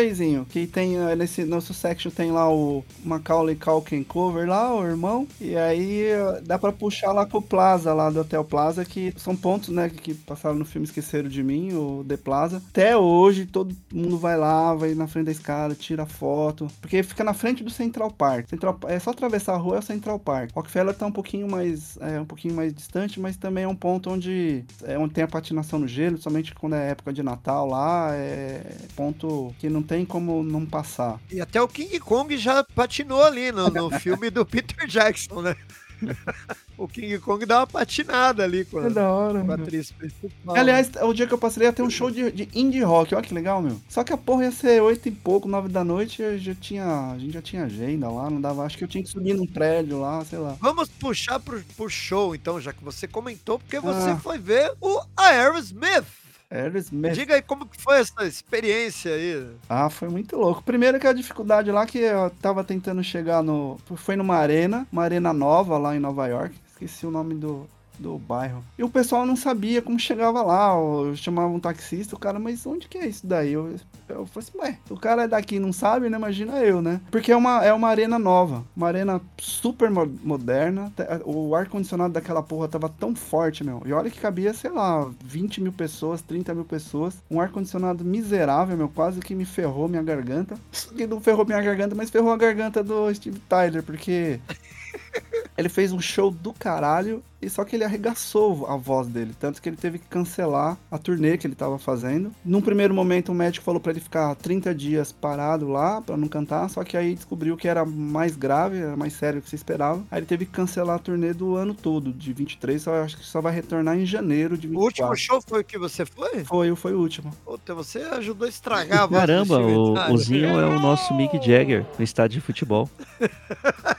Que tem eh, nesse nosso section tem lá o Macaulay Culkin cover lá, o irmão. E aí eh, dá pra puxar lá com o Plaza, lá do Hotel Plaza, que são pontos, né, que passaram no filme Esqueceram de Mim, o The Plaza. Até hoje todo mundo vai lá, vai na frente da escada, tira foto. Porque fica na frente do Central Park. Central, é só atravessar a rua é o Central Park. Rockefeller tá um pouquinho mais, é, um pouquinho mais distante, mas também é um ponto onde, é, onde tem a patinação no gelo, somente quando é época de Natal lá, é ponto que não tem como não passar. E até o King Kong já patinou ali no, no filme do Peter Jackson, né? o King Kong dá uma patinada ali com a, É da hora, com a atriz principal. Aliás, o dia que eu passei ia ter um show de, de indie rock, olha que legal, meu. Só que a porra ia ser oito e pouco, nove da noite, eu já tinha, a gente já tinha agenda lá, não dava, acho que eu tinha que subir num prédio lá, sei lá. Vamos puxar pro, pro show, então, já que você comentou, porque você Ah. foi ver o Aerosmith. Aerosmith. Diga aí como que foi essa experiência aí. Ah, foi muito louco. Primeiro que a dificuldade lá que eu tava tentando chegar no. Foi numa arena, uma arena nova lá em Nova York. Esqueci o nome do, do bairro. E o pessoal não sabia como chegava lá. Eu chamava um taxista, o cara, mas onde que é isso daí? Eu, eu falei assim, ué, o cara é daqui não sabe, né? Imagina eu, né? Porque é uma, é uma arena nova, uma arena super mo- moderna. O ar-condicionado daquela porra tava tão forte, meu. E olha que cabia, sei lá, 20 mil pessoas, 30 mil pessoas. Um ar-condicionado miserável, meu, quase que me ferrou minha garganta. Que não ferrou minha garganta, mas ferrou a garganta do Steve Tyler, porque ele fez um show do caralho, e só que ele arregaçou a voz dele. Tanto que ele teve que cancelar a turnê que ele tava fazendo. Num primeiro momento, o médico falou pra ele ficar 30 dias parado lá, pra não cantar. Só que aí descobriu que era mais grave, era mais sério do que se esperava. Aí ele teve que cancelar a turnê do ano todo, de 23. Só, acho que só vai retornar em janeiro de O 24. último show foi o que você foi? Foi, foi o último. Puta, você ajudou a estragar a voz Caramba, o, o Zinho é o nosso Mick Jagger no estádio de futebol.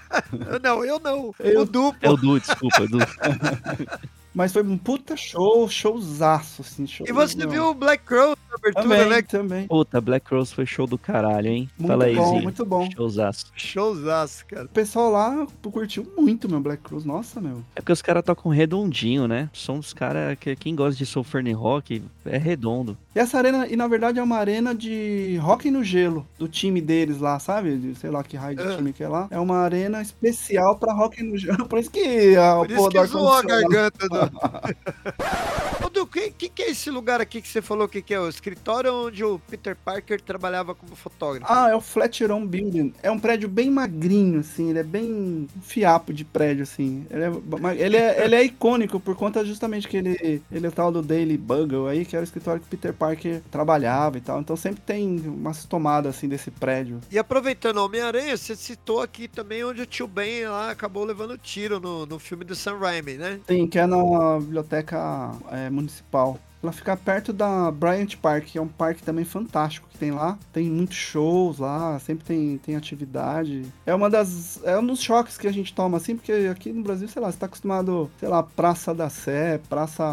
Não, eu não. Eu- O duplo. É o Du, desculpa, o Du. Mas foi um puta show, showzaço, assim. Show, E você meu. viu o Black Crow na abertura, Também, né? também. Puta, Black Rose foi show do caralho, hein? Muito Fala aí, bom, Zinho. muito bom. Showzaço. Showzaço, cara. O pessoal lá curtiu muito meu Black Cruz. Nossa, meu. É porque os caras tocam redondinho, né? São os caras que quem gosta de Soulfern Rock é redondo. E essa arena, e na verdade é uma arena de rock no gelo, do time deles lá, sabe? De, sei lá que raio de Ah. time que é lá. É uma arena especial pra rock no gelo. Por isso que a Por isso que zoou a garganta do... O que, que, que é esse lugar aqui que você falou que, que é? O escritório onde o Peter Parker trabalhava como fotógrafo. Ah, é o Flatiron Building. É um prédio bem magrinho, assim. Ele é bem fiapo de prédio, assim. Ele é, ele é, ele é icônico por conta justamente que ele, ele é o tal do Daily Bugle aí, que era o escritório que o Peter Parker trabalhava e tal. Então sempre tem umas tomadas, assim, desse prédio. E aproveitando Homem-Aranha, você citou aqui também onde o tio Ben lá acabou levando tiro no, no filme do Sam Raimi, né? Tem, que é na biblioteca é, municipal. Ela fica perto da Bryant Park, que é um parque também fantástico que tem lá. Tem muitos shows lá, sempre tem, tem atividade. É uma das. É um dos choques que a gente toma, assim, porque aqui no Brasil, sei lá, você tá acostumado, sei lá, Praça da Sé, Praça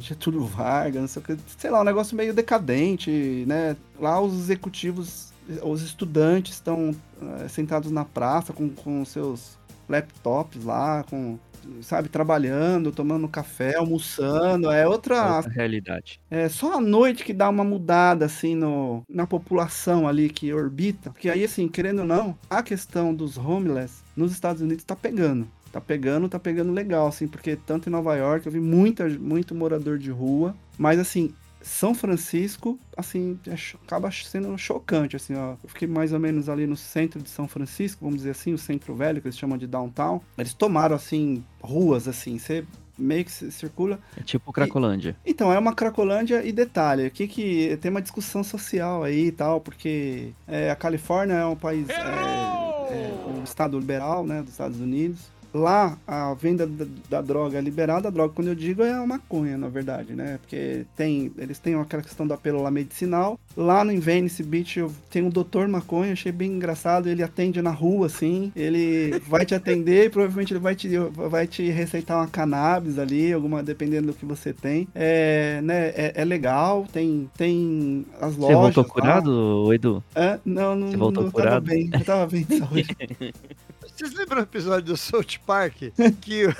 Getúlio Vargas, não sei o que. Sei lá, um negócio meio decadente, né? Lá os executivos, os estudantes estão eh, sentados na praça com, com seus laptops lá, com sabe, trabalhando, tomando café, almoçando, é outra, Outra realidade. é só a noite que dá uma mudada assim no, na população ali que orbita, porque aí assim, querendo ou não, a questão dos homeless nos Estados Unidos tá pegando. Tá pegando, tá pegando legal, assim, porque tanto em Nova York eu vi muita, muito morador de rua, mas assim, São Francisco, assim, é acaba sendo chocante, assim, ó. Eu fiquei mais ou menos ali no centro de São Francisco, vamos dizer assim, o centro velho, que eles chamam de downtown. Eles tomaram, assim, ruas, assim, você meio que circula. É tipo Cracolândia. Então, é uma Cracolândia e detalhe, aqui que tem uma discussão social aí e tal, porque é, a Califórnia é um país, é, é um estado liberal, né, dos Estados Unidos. Lá, a venda da, da droga é liberada, a droga, quando eu digo, é a maconha, na verdade, né? Porque tem, eles têm aquela questão do apelo lá medicinal. Lá no Venice Beach eu tenho um doutor maconha, achei bem engraçado, ele atende na rua, assim, ele vai te atender e provavelmente ele vai te, vai te receitar uma cannabis ali, alguma, dependendo do que você tem. É, né, é, é legal, tem, tem as Você lojas. voltou lá. curado, Edu? É, não, não, Você voltou não tava curado? bem, eu tava bem de saúde. Vocês lembram o episódio do South Park? que, o-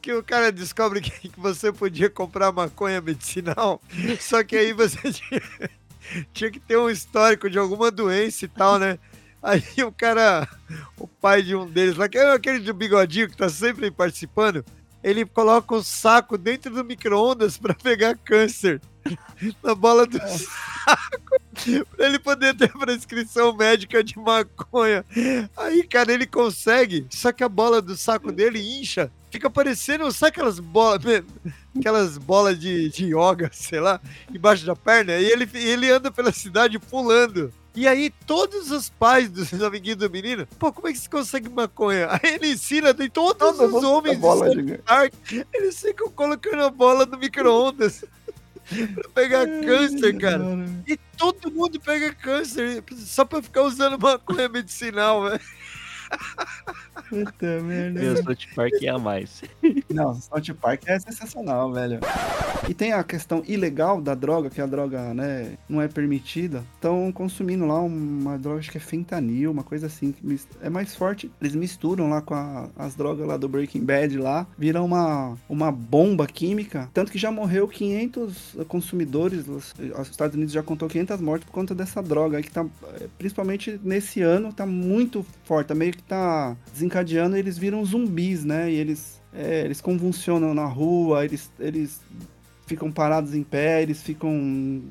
que o cara descobre que, que você podia comprar maconha medicinal, só que aí você tinha, tinha que ter um histórico de alguma doença e tal, né? Aí o cara, o pai de um deles lá, que é aquele do bigodinho que tá sempre participando, ele coloca um saco dentro do micro-ondas pra pegar câncer na bola do saco, pra ele poder ter prescrição médica de maconha. Aí, cara, ele consegue, só que a bola do saco dele incha, fica parecendo, sabe aquelas bolas, aquelas bolas de, de yoga, sei lá, embaixo da perna, e ele, ele anda pela cidade pulando. E aí, todos os pais dos amiguinhos do menino, pô, como é que se consegue maconha? Aí ele ensina, tem todos Todo os homens bola de gigante. Park, eles ficam colocando a bola no micro-ondas pra pegar câncer, cara. E todo mundo pega câncer só pra ficar usando maconha medicinal, velho. Puta merda. Meu, South Park é a mais. Não, South Park é sensacional, velho. E tem a questão ilegal da droga, que a droga, né, não é permitida. Estão consumindo lá uma droga, acho que é fentanil, uma coisa assim, que é mais forte. Eles misturam lá com a- as drogas lá do Breaking Bad lá, viram uma, uma bomba química. Tanto que já morreu 500 consumidores. Os, os Estados Unidos já contou 500 mortes por conta dessa droga aí, que tá, eh, principalmente nesse ano, tá muito forte. Tá meio que tá desencadeando, eles viram zumbis, né? E eles, é, eles convulsionam na rua, eles, eles ficam parados em pé, eles ficam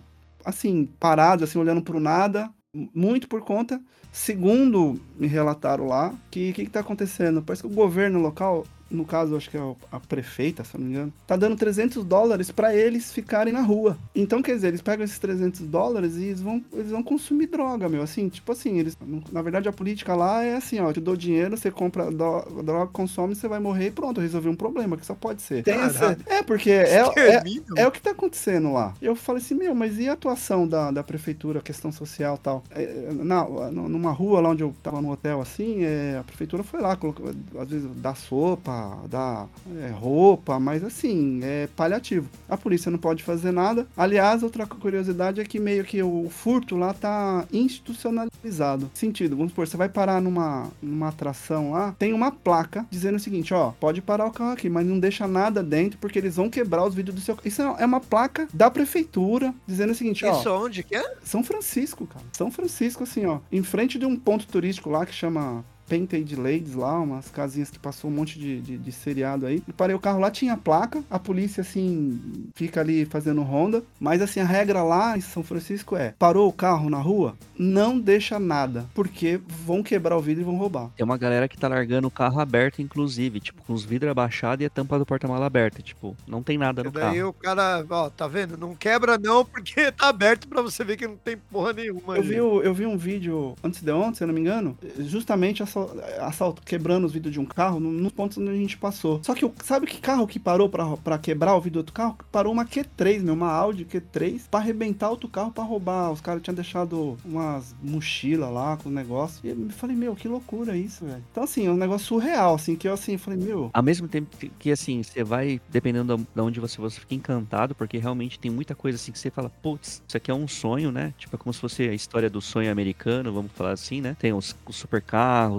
assim, parados, assim, olhando pro nada, muito por conta. Segundo me relataram lá, que o que, que tá acontecendo? Parece que o governo local, no caso, acho que é a prefeita, se não me engano, tá dando 300 dólares para eles ficarem na rua. Então, quer dizer, eles pegam esses 300 dólares e eles vão, eles vão consumir droga, meu. Assim, tipo assim, eles. Na verdade, a política lá é assim, ó, eu te dou dinheiro, você compra do- droga, consome, você vai morrer e pronto, resolvi um problema, que só pode ser. Tem essa, é, porque é, é, Extermínio. é o que tá acontecendo lá. Eu falei assim, meu, mas e a atuação da, da prefeitura, questão social e tal? É, na, numa rua lá onde eu tava no hotel, assim, é, a prefeitura foi lá, colocou, às vezes dá sopa, dá é, roupa, mas assim, é paliativo. A polícia não pode fazer nada. Aliás, outra curiosidade é que meio que o furto lá tá institucionalizado. Sentido, vamos supor, você vai parar numa, numa atração lá, tem uma placa dizendo o seguinte, ó, pode parar o carro aqui, mas não deixa nada dentro, porque eles vão quebrar os vidros do seu carro. Isso é é uma placa da prefeitura dizendo o seguinte, ó. Isso onde que é? São Francisco, cara. São Francisco, assim, ó. Em frente de um ponto turístico lá que chama Painted Ladies lá, umas casinhas que passou um monte de, de, de seriado aí. E parei o carro lá, tinha placa, a polícia, assim, fica ali fazendo ronda. Mas, assim, a regra lá em São Francisco é: parou o carro na rua, não deixa nada, porque vão quebrar o vidro e vão roubar. Tem uma galera que tá largando o carro aberto, inclusive, tipo, com os vidros abaixados e a tampa do porta-mala aberta. Tipo, não tem nada E no daí carro. o cara, ó, tá vendo? Não quebra não, porque tá aberto pra você ver que não tem porra nenhuma Eu ali. vi, o- eu vi um vídeo antes de ontem, se eu não me engano, justamente assal- assalto, quebrando os vidros de um carro no- nos pontos onde a gente passou. Só que sabe que carro que parou pra quebrar o vidro do outro carro? Parou uma Q3, meu, uma Audi Q3, pra arrebentar outro carro pra roubar. Os caras tinham deixado umas mochilas lá com o negócio. E eu falei, meu, que loucura isso, velho. Então, assim, é um negócio surreal, assim, que eu assim, falei, meu. Ao mesmo tempo que- assim, você vai, dependendo da- de onde você, você fica encantado, porque realmente tem muita coisa assim que você fala, putz, isso aqui é um sonho, né? Tipo, é como se fosse a história do sonho americano, vamos falar assim, né? Tem os, os super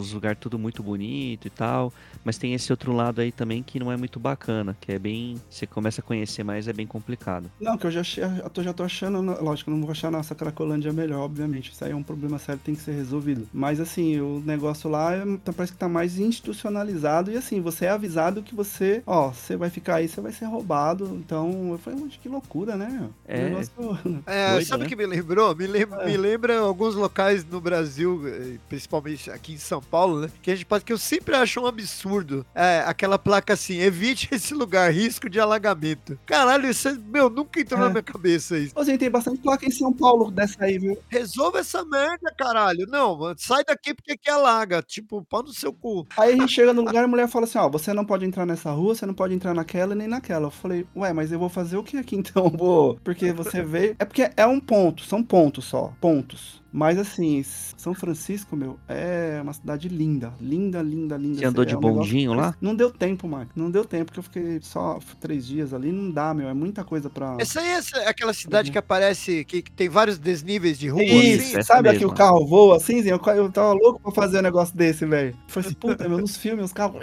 carros, lugar tudo muito bonito e tal, mas tem esse outro lado aí também que não é muito bacana, que é bem, você começa a conhecer mais, é bem complicado. Não, que eu já, achei, eu tô- já tô achando, lógico, eu não vou achar nossa Cracolândia melhor, obviamente. Isso aí é um problema sério, tem que ser resolvido. Mas assim, o negócio lá é- tá- parece que tá mais institucionalizado e assim, você é avisado que você, ó, você vai ficar aí, você vai ser roubado. Então, eu falei, "Mas que loucura, né? É. negócio- É, Doido, sabe o né? que me lembrou? Me lembra, É. me lembra alguns locais no Brasil, eh, principalmente aqui em São Paulo, né? Que a gente pode, que eu sempre acho um absurdo. É, aquela placa assim, evite esse lugar, risco de alagamento. Caralho, isso, é- meu, nunca entrou É. na minha cabeça isso. Ô, gente, tem bastante placa em São Paulo dessa aí, viu? Resolva essa merda, caralho. Não, mano, sai daqui porque aqui alaga. Tipo, pau no seu cu. Aí a gente chega no lugar e a mulher fala assim, ó, você não pode entrar nessa rua, você não pode entrar naquela nem naquela. Eu falei, ué, mas eu vou fazer o que aqui então? Vou... Porque você veio... É porque é um ponto, são pontos só, pontos. Mas assim, São Francisco, meu, é uma cidade linda, linda, linda, linda. Você andou É de um negócio- bondinho lá? Não deu tempo, Marco, não deu tempo, porque eu fiquei só três dias ali, não dá, meu, é muita coisa pra... Essa aí é essa- é aquela cidade que aparece, que, que tem vários desníveis de rua, Isso, assim? sabe aqui o carro voa assim? Eu, eu tava louco pra fazer um negócio desse, velho. Falei assim, puta, meu, nos filmes os carros.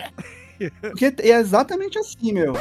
Porque é exatamente assim, meu.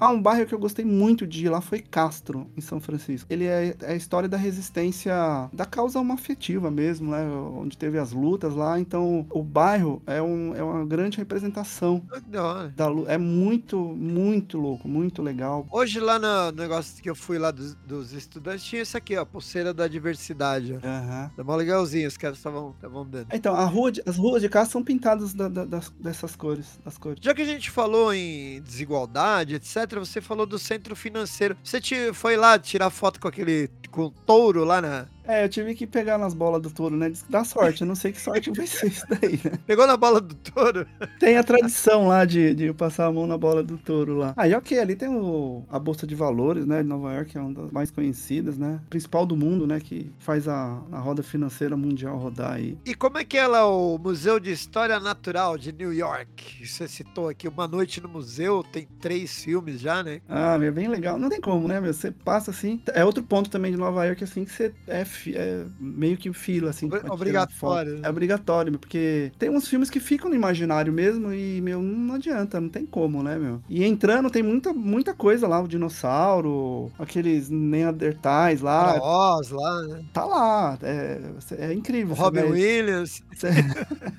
Ah, um bairro que eu gostei muito de ir lá foi Castro, em São Francisco. Ele é, é a história da resistência, da causa uma afetiva mesmo, né? Onde teve as lutas lá. Então, o bairro é, um, é uma grande representação. Que da é muito, muito louco, muito legal. Hoje lá no negócio que eu fui lá dos, dos estudantes, tinha esse aqui, ó, pulseira da diversidade. Aham. Tá mó legalzinho, os caras estavam dando. Então, a rua de- as ruas de cá são pintadas da- da- das- dessas cores, das cores. Já que a gente falou em desigualdade, etc., você falou do centro financeiro. Você te, foi lá tirar foto com aquele com touro lá na, É, eu tive que pegar nas bolas do touro, né? Dá sorte, eu não sei que sorte vai ser isso daí, né? Pegou na bola do touro? Tem a tradição lá de, de passar a mão na bola do touro lá. Aí, ok, ali tem o, a Bolsa de Valores, né? De Nova York, é uma das mais conhecidas, né? Principal do mundo, né? Que faz a, a roda financeira mundial rodar aí. E como é que é lá o Museu de História Natural de New York? Você citou aqui Uma Noite no Museu, tem três filmes já, né? Ah, é bem legal. Não tem como, né, meu? Você passa assim. É outro ponto também de Nova York, assim, que você é, é meio que fila, assim. Obrigatório, né? É obrigatório, porque tem uns filmes que ficam no imaginário mesmo e, meu, não adianta, não tem como, né, meu? E entrando tem muita, muita coisa lá, o dinossauro, aqueles neandertais lá, Oz lá, né? tá lá. É, é incrível. Robin Williams.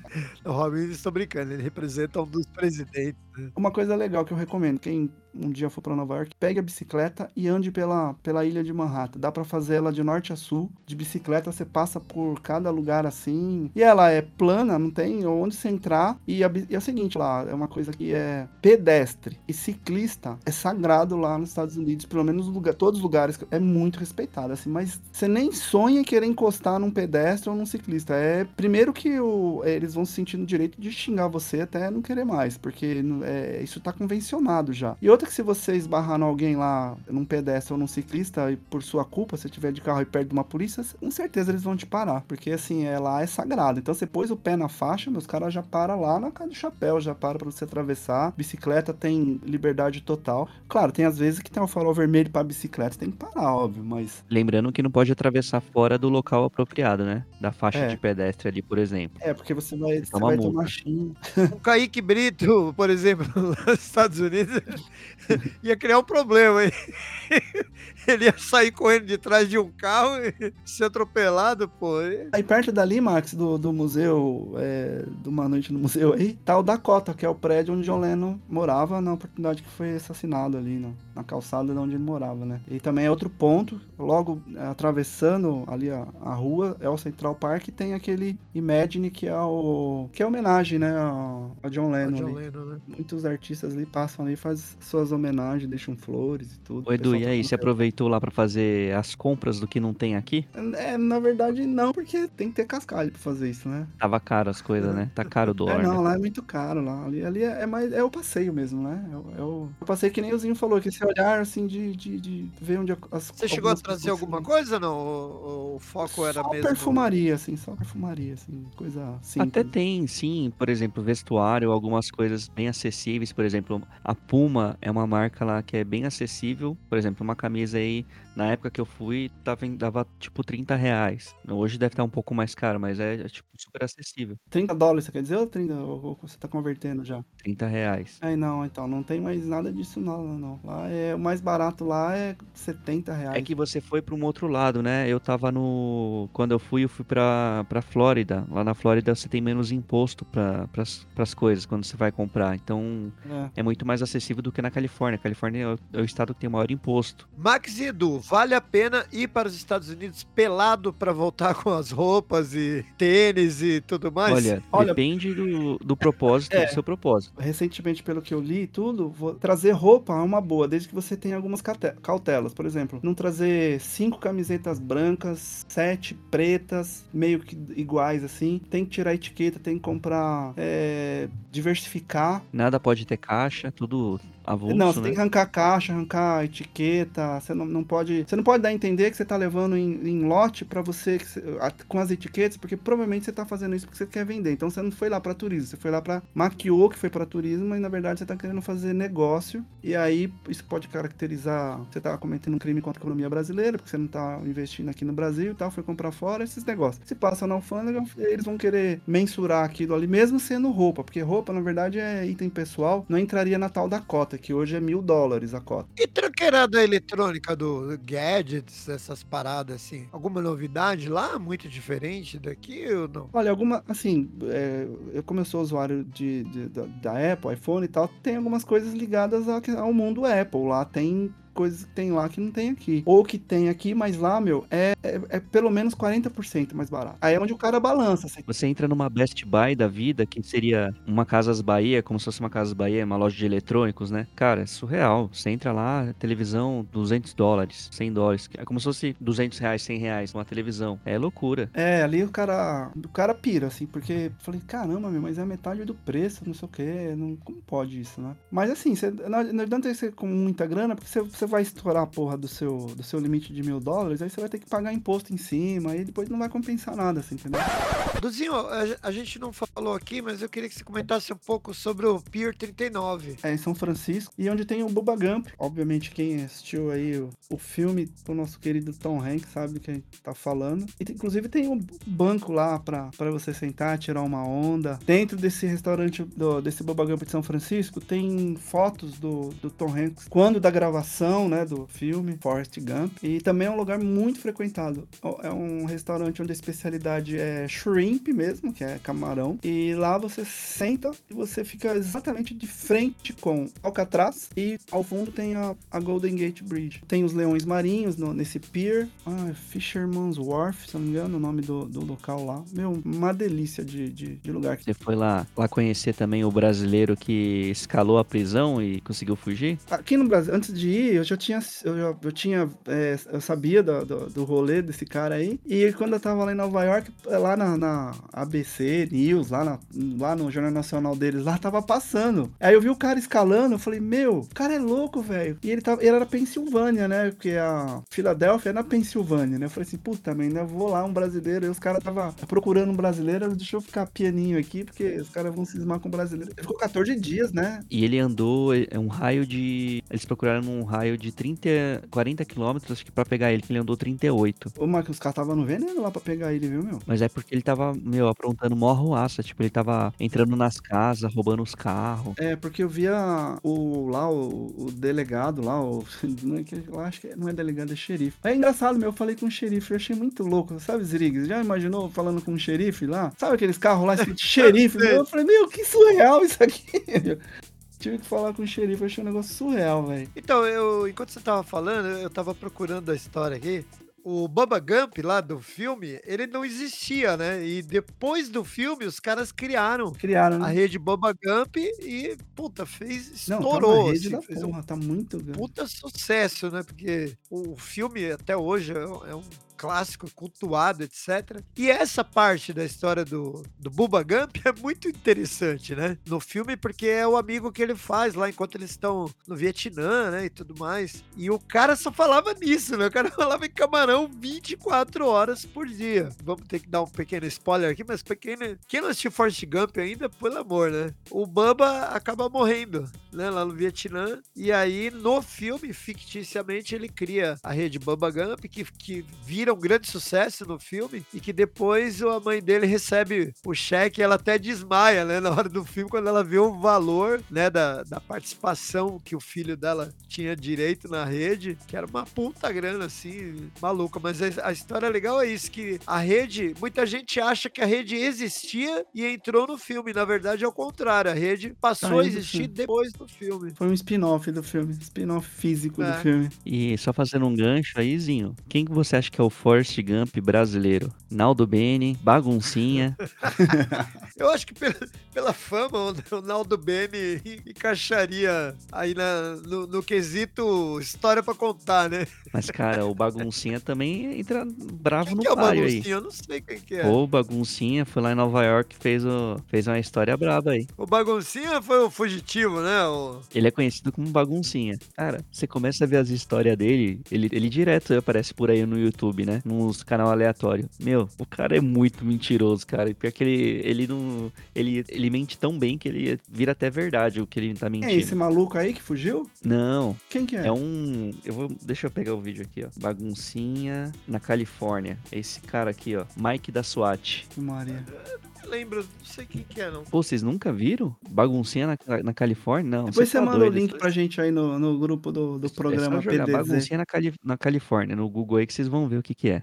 O Robin Williams, tô brincando, ele representa um dos presidentes. Uma coisa legal que eu recomendo, quem um dia for pra Nova York, pegue a bicicleta e ande pela, pela ilha de Manhattan. Dá pra fazer ela de norte a sul. De bicicleta você passa por cada lugar assim. E ela é plana, não tem onde você entrar. E, a e é o seguinte lá, é uma coisa que é pedestre e ciclista é sagrado lá nos Estados Unidos, pelo menos no lugar, todos os lugares é muito respeitado assim, mas você nem sonha em querer encostar num pedestre ou num ciclista. É primeiro que o, eles vão se sentir no direito de xingar você até não querer mais, porque é, isso tá convencionado já. E outra que se você esbarrar em alguém lá, num pedestre ou num ciclista, e por sua culpa, se tiver de carro e perto de uma polícia, com certeza eles vão te parar. Porque assim, é, lá é sagrado. Então você pôs o pé na faixa, meus caras já param lá na casa do chapéu, já para pra você atravessar. Bicicleta tem liberdade total. Claro, tem às vezes que tem o farol vermelho pra bicicleta, tem que parar, óbvio, mas. Lembrando que não pode atravessar fora do local apropriado, né? Da faixa É. de pedestre ali, por exemplo. É, porque você vai, você Toma vai multa. tomar xingo. O Kaique Brito, por exemplo, lá nos Estados Unidos, ia criar um problema, hein? Ele ia sair correndo de trás de um carro e ser atropelado, pô. Aí perto dali, Max, do, do museu, é, de uma noite no museu aí, tá o Dakota, que é o prédio onde John Lennon morava na oportunidade que foi assassinado ali, na, na calçada de onde ele morava, né? E também é outro ponto, logo é, atravessando ali a, a rua, é o Central Park, tem aquele Imagine que é o que é homenagem, né, a, a John Lennon. John ali. Lennon, né? Muitos artistas ali passam ali, fazem suas homenagens, deixam flores e tudo. Ô, Edu, e pessoal aí, tá você aproveitou lá pra fazer as compras do que não tem aqui? É, na verdade, não, porque tem que ter cascalho pra fazer isso, né? Tava caro as coisas, né? Tá caro o dólar. É, não, né? lá é muito caro lá. Ali, ali é, é mais é o passeio mesmo, né? É, o- é o, o passeio que nem o Zinho falou, que esse olhar assim de, de, de ver onde as Você chegou a trazer pessoas alguma se- coisa, não? O, o foco era só mesmo... perfumaria, assim, só perfumaria, assim, coisa simples. Até tem, sim, por exemplo, vestuário, algumas coisas bem acessíveis. Por exemplo, a Puma é uma marca lá que é bem acessível. Por exemplo, uma camisa aí, na época que eu fui, tava, em- dava tipo 30 reais. Hoje deve estar um pouco mais caro, mas é, é, tipo super acessível. 30 dólares, você quer dizer, ou 30, ou, ou você tá convertendo já? 30 reais. Aí não, então, não tem mais nada disso não, não, não. Lá é, o mais barato lá é 70 reais. É que você foi para um outro lado, né? Eu tava no. Quando eu fui, eu fui pra, pra Flórida. Lá na Flórida você tem menos imposto para as coisas quando você vai comprar. Então É. é muito mais acessível do que na Califórnia. A Califórnia é o, é o estado que tem o maior imposto. Max e Edu, vale a pena ir para os Estados Unidos pelado para voltar com as roupas e tênis e tudo mais? Olha, Olha- depende do, do propósito, É. do seu propósito. recentemente, pelo que eu li e tudo, vou- trazer roupa é uma boa, desde que você tenha algumas cautelas. Por exemplo, não trazer cinco camisetas brancas, sete pretas, meio que iguais assim. Tem que tirar a etiqueta, tem que comprar, é, diversificar. Nada pode ter caixa, tudo avulso, não, você né? tem que arrancar caixa, arrancar etiqueta. Você não, não pode. Você não pode dar a entender que você tá levando em, em lote pra você com as etiquetas, porque provavelmente você tá fazendo isso porque você quer vender. Então você não foi lá pra turismo, você foi lá pra maquiou que foi pra turismo, mas na verdade você tá querendo fazer negócio. E aí isso pode caracterizar. Você tá cometendo um crime contra a economia brasileira, porque você não tá investindo aqui no Brasil e tal, foi comprar fora esses negócios. Se passa na alfândega, eles vão querer mensurar aquilo ali, mesmo sendo roupa, porque roupa, na verdade, é item pessoal, não entraria na tal da cota, que hoje é mil dólares a cota. E tranqueirada eletrônica do gadgets, essas paradas assim? Alguma novidade lá? Muito diferente daqui ou não? Olha, alguma, assim, é, eu como eu sou usuário de, de- da, da Apple, iPhone e tal, tem algumas coisas ligadas ao, ao mundo Apple. Lá tem coisas que tem lá que não tem aqui. Ou que tem aqui, mas lá, meu, é, é, é pelo menos 40% mais barato. Aí é onde o cara balança. Assim. Você entra numa Best Buy da vida, que seria uma Casas Bahia, como se fosse uma Casas Bahia, uma loja de eletrônicos, né? Cara, é surreal. Você entra lá, televisão, 200 dólares, 100 dólares. É como se fosse 200 reais, 100 reais, uma televisão. É loucura. É, ali o cara, o cara pira, assim, porque falei, caramba, meu, mas é a metade do preço, não sei o quê. Não, como pode isso, né? Mas assim, você, não, não adianta ser com muita grana, porque você, você vai estourar a porra do seu, do seu limite de mil dólares, aí você vai ter que pagar imposto em cima, aí depois não vai compensar nada, assim, entendeu? Duzinho, a, a gente não falou aqui, mas eu queria que você comentasse um pouco sobre o Pier 39. É, em São Francisco, e onde tem o Bubba Gump. Obviamente, quem assistiu aí o, o filme do nosso querido Tom Hanks sabe do que a gente tá falando. E inclusive tem um banco lá pra, pra você sentar, tirar uma onda. Dentro desse restaurante, do, desse Bubba Gump de São Francisco, tem fotos do, do Tom Hanks quando da gravação, né, do filme Forrest Gump. E também é um lugar muito frequentado. É um restaurante onde a especialidade é shrimp mesmo, que é camarão. E lá você senta e você fica exatamente de frente com Alcatraz e ao fundo tem a, a Golden Gate Bridge. Tem os leões marinhos no, nesse pier. Ah, Fisherman's Wharf, se não me engano, o nome do, do local lá. Meu, uma delícia de, de, de lugar. Você foi lá, lá conhecer também o brasileiro que escalou a prisão e conseguiu fugir? Aqui no Brasil, antes de ir, eu já tinha. Eu, já, eu tinha. É, eu sabia do, do, do, rolê desse cara aí. E quando eu tava lá em Nova York, lá na, na ABC News, lá, na, lá no Jornal Nacional deles, lá tava passando. Aí eu vi o cara escalando, eu falei, meu, o cara é louco, velho. E ele, tava, ele era Pensilvânia, né? Porque a Filadélfia é na Pensilvânia, né? Eu falei assim, puta, man, né? Vou lá, um brasileiro. E os caras tava procurando um brasileiro, deixa eu ficar pianinho aqui, porque os caras vão cismar com o brasileiro. Ele ficou 14 dias, né? E ele andou é um raio de. Eles procuraram um raio de 30, 40 quilômetros, acho que pra pegar ele, que ele andou 38. Ô, Marcos, os caras estavam no veneno lá pra pegar ele, viu, meu? Mas é porque ele tava, meu, aprontando mó arruaça. Tipo, ele tava entrando nas casas, roubando os carros. É, porque eu via o lá, o, o delegado lá, o. Não é que, eu acho que não é delegado, é xerife. É engraçado, meu, eu falei com o xerife, eu achei muito louco. Sabe, Zriggs? Já imaginou falando com um xerife lá? Sabe aqueles carros lá escrito xerife? meu? Eu falei, meu, que surreal isso aqui. tive que falar com o xerife, achei um negócio surreal, velho. Então, eu, enquanto você tava falando, eu tava procurando a história aqui. O Bubba Gump lá do filme, ele não existia, né? E depois do filme, os caras criaram, criaram né? a rede Bubba Gump e, puta, fez, estourou. Não, tá rede assim, da fez porra, um tá muito grande. Puta sucesso, né? Porque o filme até hoje é um clássico, cultuado, etc. E essa parte da história do, do Bubba Gump é muito interessante, né? No filme, porque é o amigo que ele faz lá enquanto eles estão no Vietnã, né? E tudo mais. E o cara só falava nisso, né? O cara falava em camarão 24 horas por dia. Vamos ter que dar um pequeno spoiler aqui, mas quem, quem não assistiu Forrest Gump ainda, pelo amor, né? O Bubba acaba morrendo, né? Lá no Vietnã. E aí, no filme, ficticiamente, ele cria a rede Bubba Gump, que, que vira um grande sucesso no filme e que depois a mãe dele recebe o cheque e ela até desmaia, né, na hora do filme, quando ela vê o valor, né, da, da participação que o filho dela tinha direito na rede, que era uma puta grana, assim, maluca. Mas a, a história legal é isso, que a rede, muita gente acha que a rede existia e entrou no filme. Na verdade, é o contrário. A rede passou a existir depois do filme. Foi um spin-off do filme, spin-off físico é. do filme. E só fazendo um gancho aí, Zinho, quem que você acha que é o Forrest Gump brasileiro? Naldo Bene, Baguncinha. Eu acho que pela, pela fama, o Naldo Bene encaixaria aí na, no, no quesito história pra contar, né? Mas, cara, o Baguncinha também entra bravo quem no que é o Baguncinha? aí. Eu não sei quem que é. O Baguncinha foi lá em Nova York fez, o, fez uma história braba aí. O Baguncinha foi o fugitivo, né? O... Ele é conhecido como Baguncinha. Cara, você começa a ver as histórias dele, ele, ele direto aparece por aí no YouTube, né? Nos canal aleatório. Meu, o cara é muito mentiroso, cara. Pior que ele, ele não. Ele, ele mente tão bem que ele vira até verdade o que ele tá mentindo. É esse maluco aí que fugiu? Não. Quem que é? É um. Eu vou. Deixa eu pegar o vídeo aqui, ó. Baguncinha na Califórnia. Esse cara aqui, ó. Mike da SWAT. Maria. Lembro, não sei quem que é, não. Pô, vocês nunca viram? Baguncinha na, na Califórnia? Não. Depois você tá manda doido. o link pra gente aí no, no grupo do, do É só programa jogar PDZ. Baguncinha na, Cali na Califórnia, no Google aí que vocês vão ver o que que é.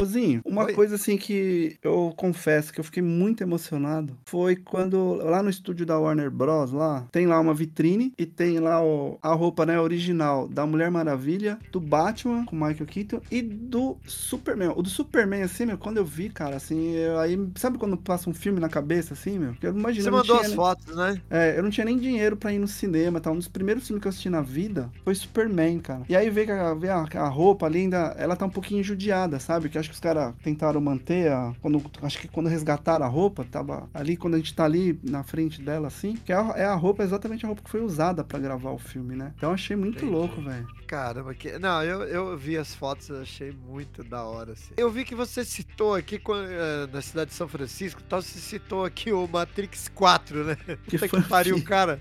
Ozinho, uma Oi. coisa assim que eu confesso que eu fiquei muito emocionado foi quando lá no estúdio da Warner Bros. lá, tem lá uma vitrine e tem lá o- a roupa, né, original da Mulher Maravilha, do Batman com Michael Keaton e do Superman. O do Superman, assim, meu, quando eu vi, cara, assim, eu- aí, sabe quando passa um filme na cabeça, assim, meu? Eu imagino, Você mandou tinha as fotos, né? é, eu não tinha nem dinheiro pra ir no cinema, tá? Um dos primeiros filmes que eu assisti na vida foi Superman, cara. E aí ver que a, a, a roupa ali ainda, ela tá um pouquinho judiada, sabe? Que acho que os caras tentaram manter a, quando, acho que quando resgataram a roupa, tava ali, quando a gente tá ali na frente dela, assim, que é a, é a roupa, exatamente a roupa que foi usada pra gravar o filme, né? Então eu achei muito Entendi. louco, velho. Caramba, que. Não, eu, eu vi as fotos, achei muito da hora. Assim. Eu vi que você citou aqui eh, na cidade de São Francisco, tal, você citou aqui o Matrix 4, né? Que Puta que pariu, cara.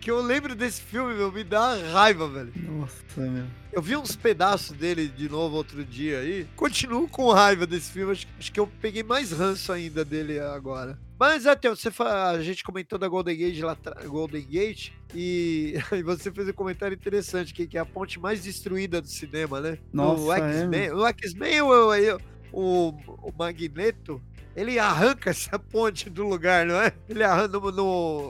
Que eu lembro desse filme, meu, me dá uma raiva, velho. Nossa, meu. Eu vi uns pedaços dele de novo outro dia aí. Continuo com raiva desse filme. Acho, acho que eu peguei mais ranço ainda dele agora. Mas até você a gente comentou da Golden Gate lá atrás- Golden Gate e, e você fez um comentário interessante que, que é a ponte mais destruída do cinema, né? Nossa, no é, X-Men, o X-Men o, o, o Magneto ele arranca essa ponte do lugar, não é? Ele arranca no,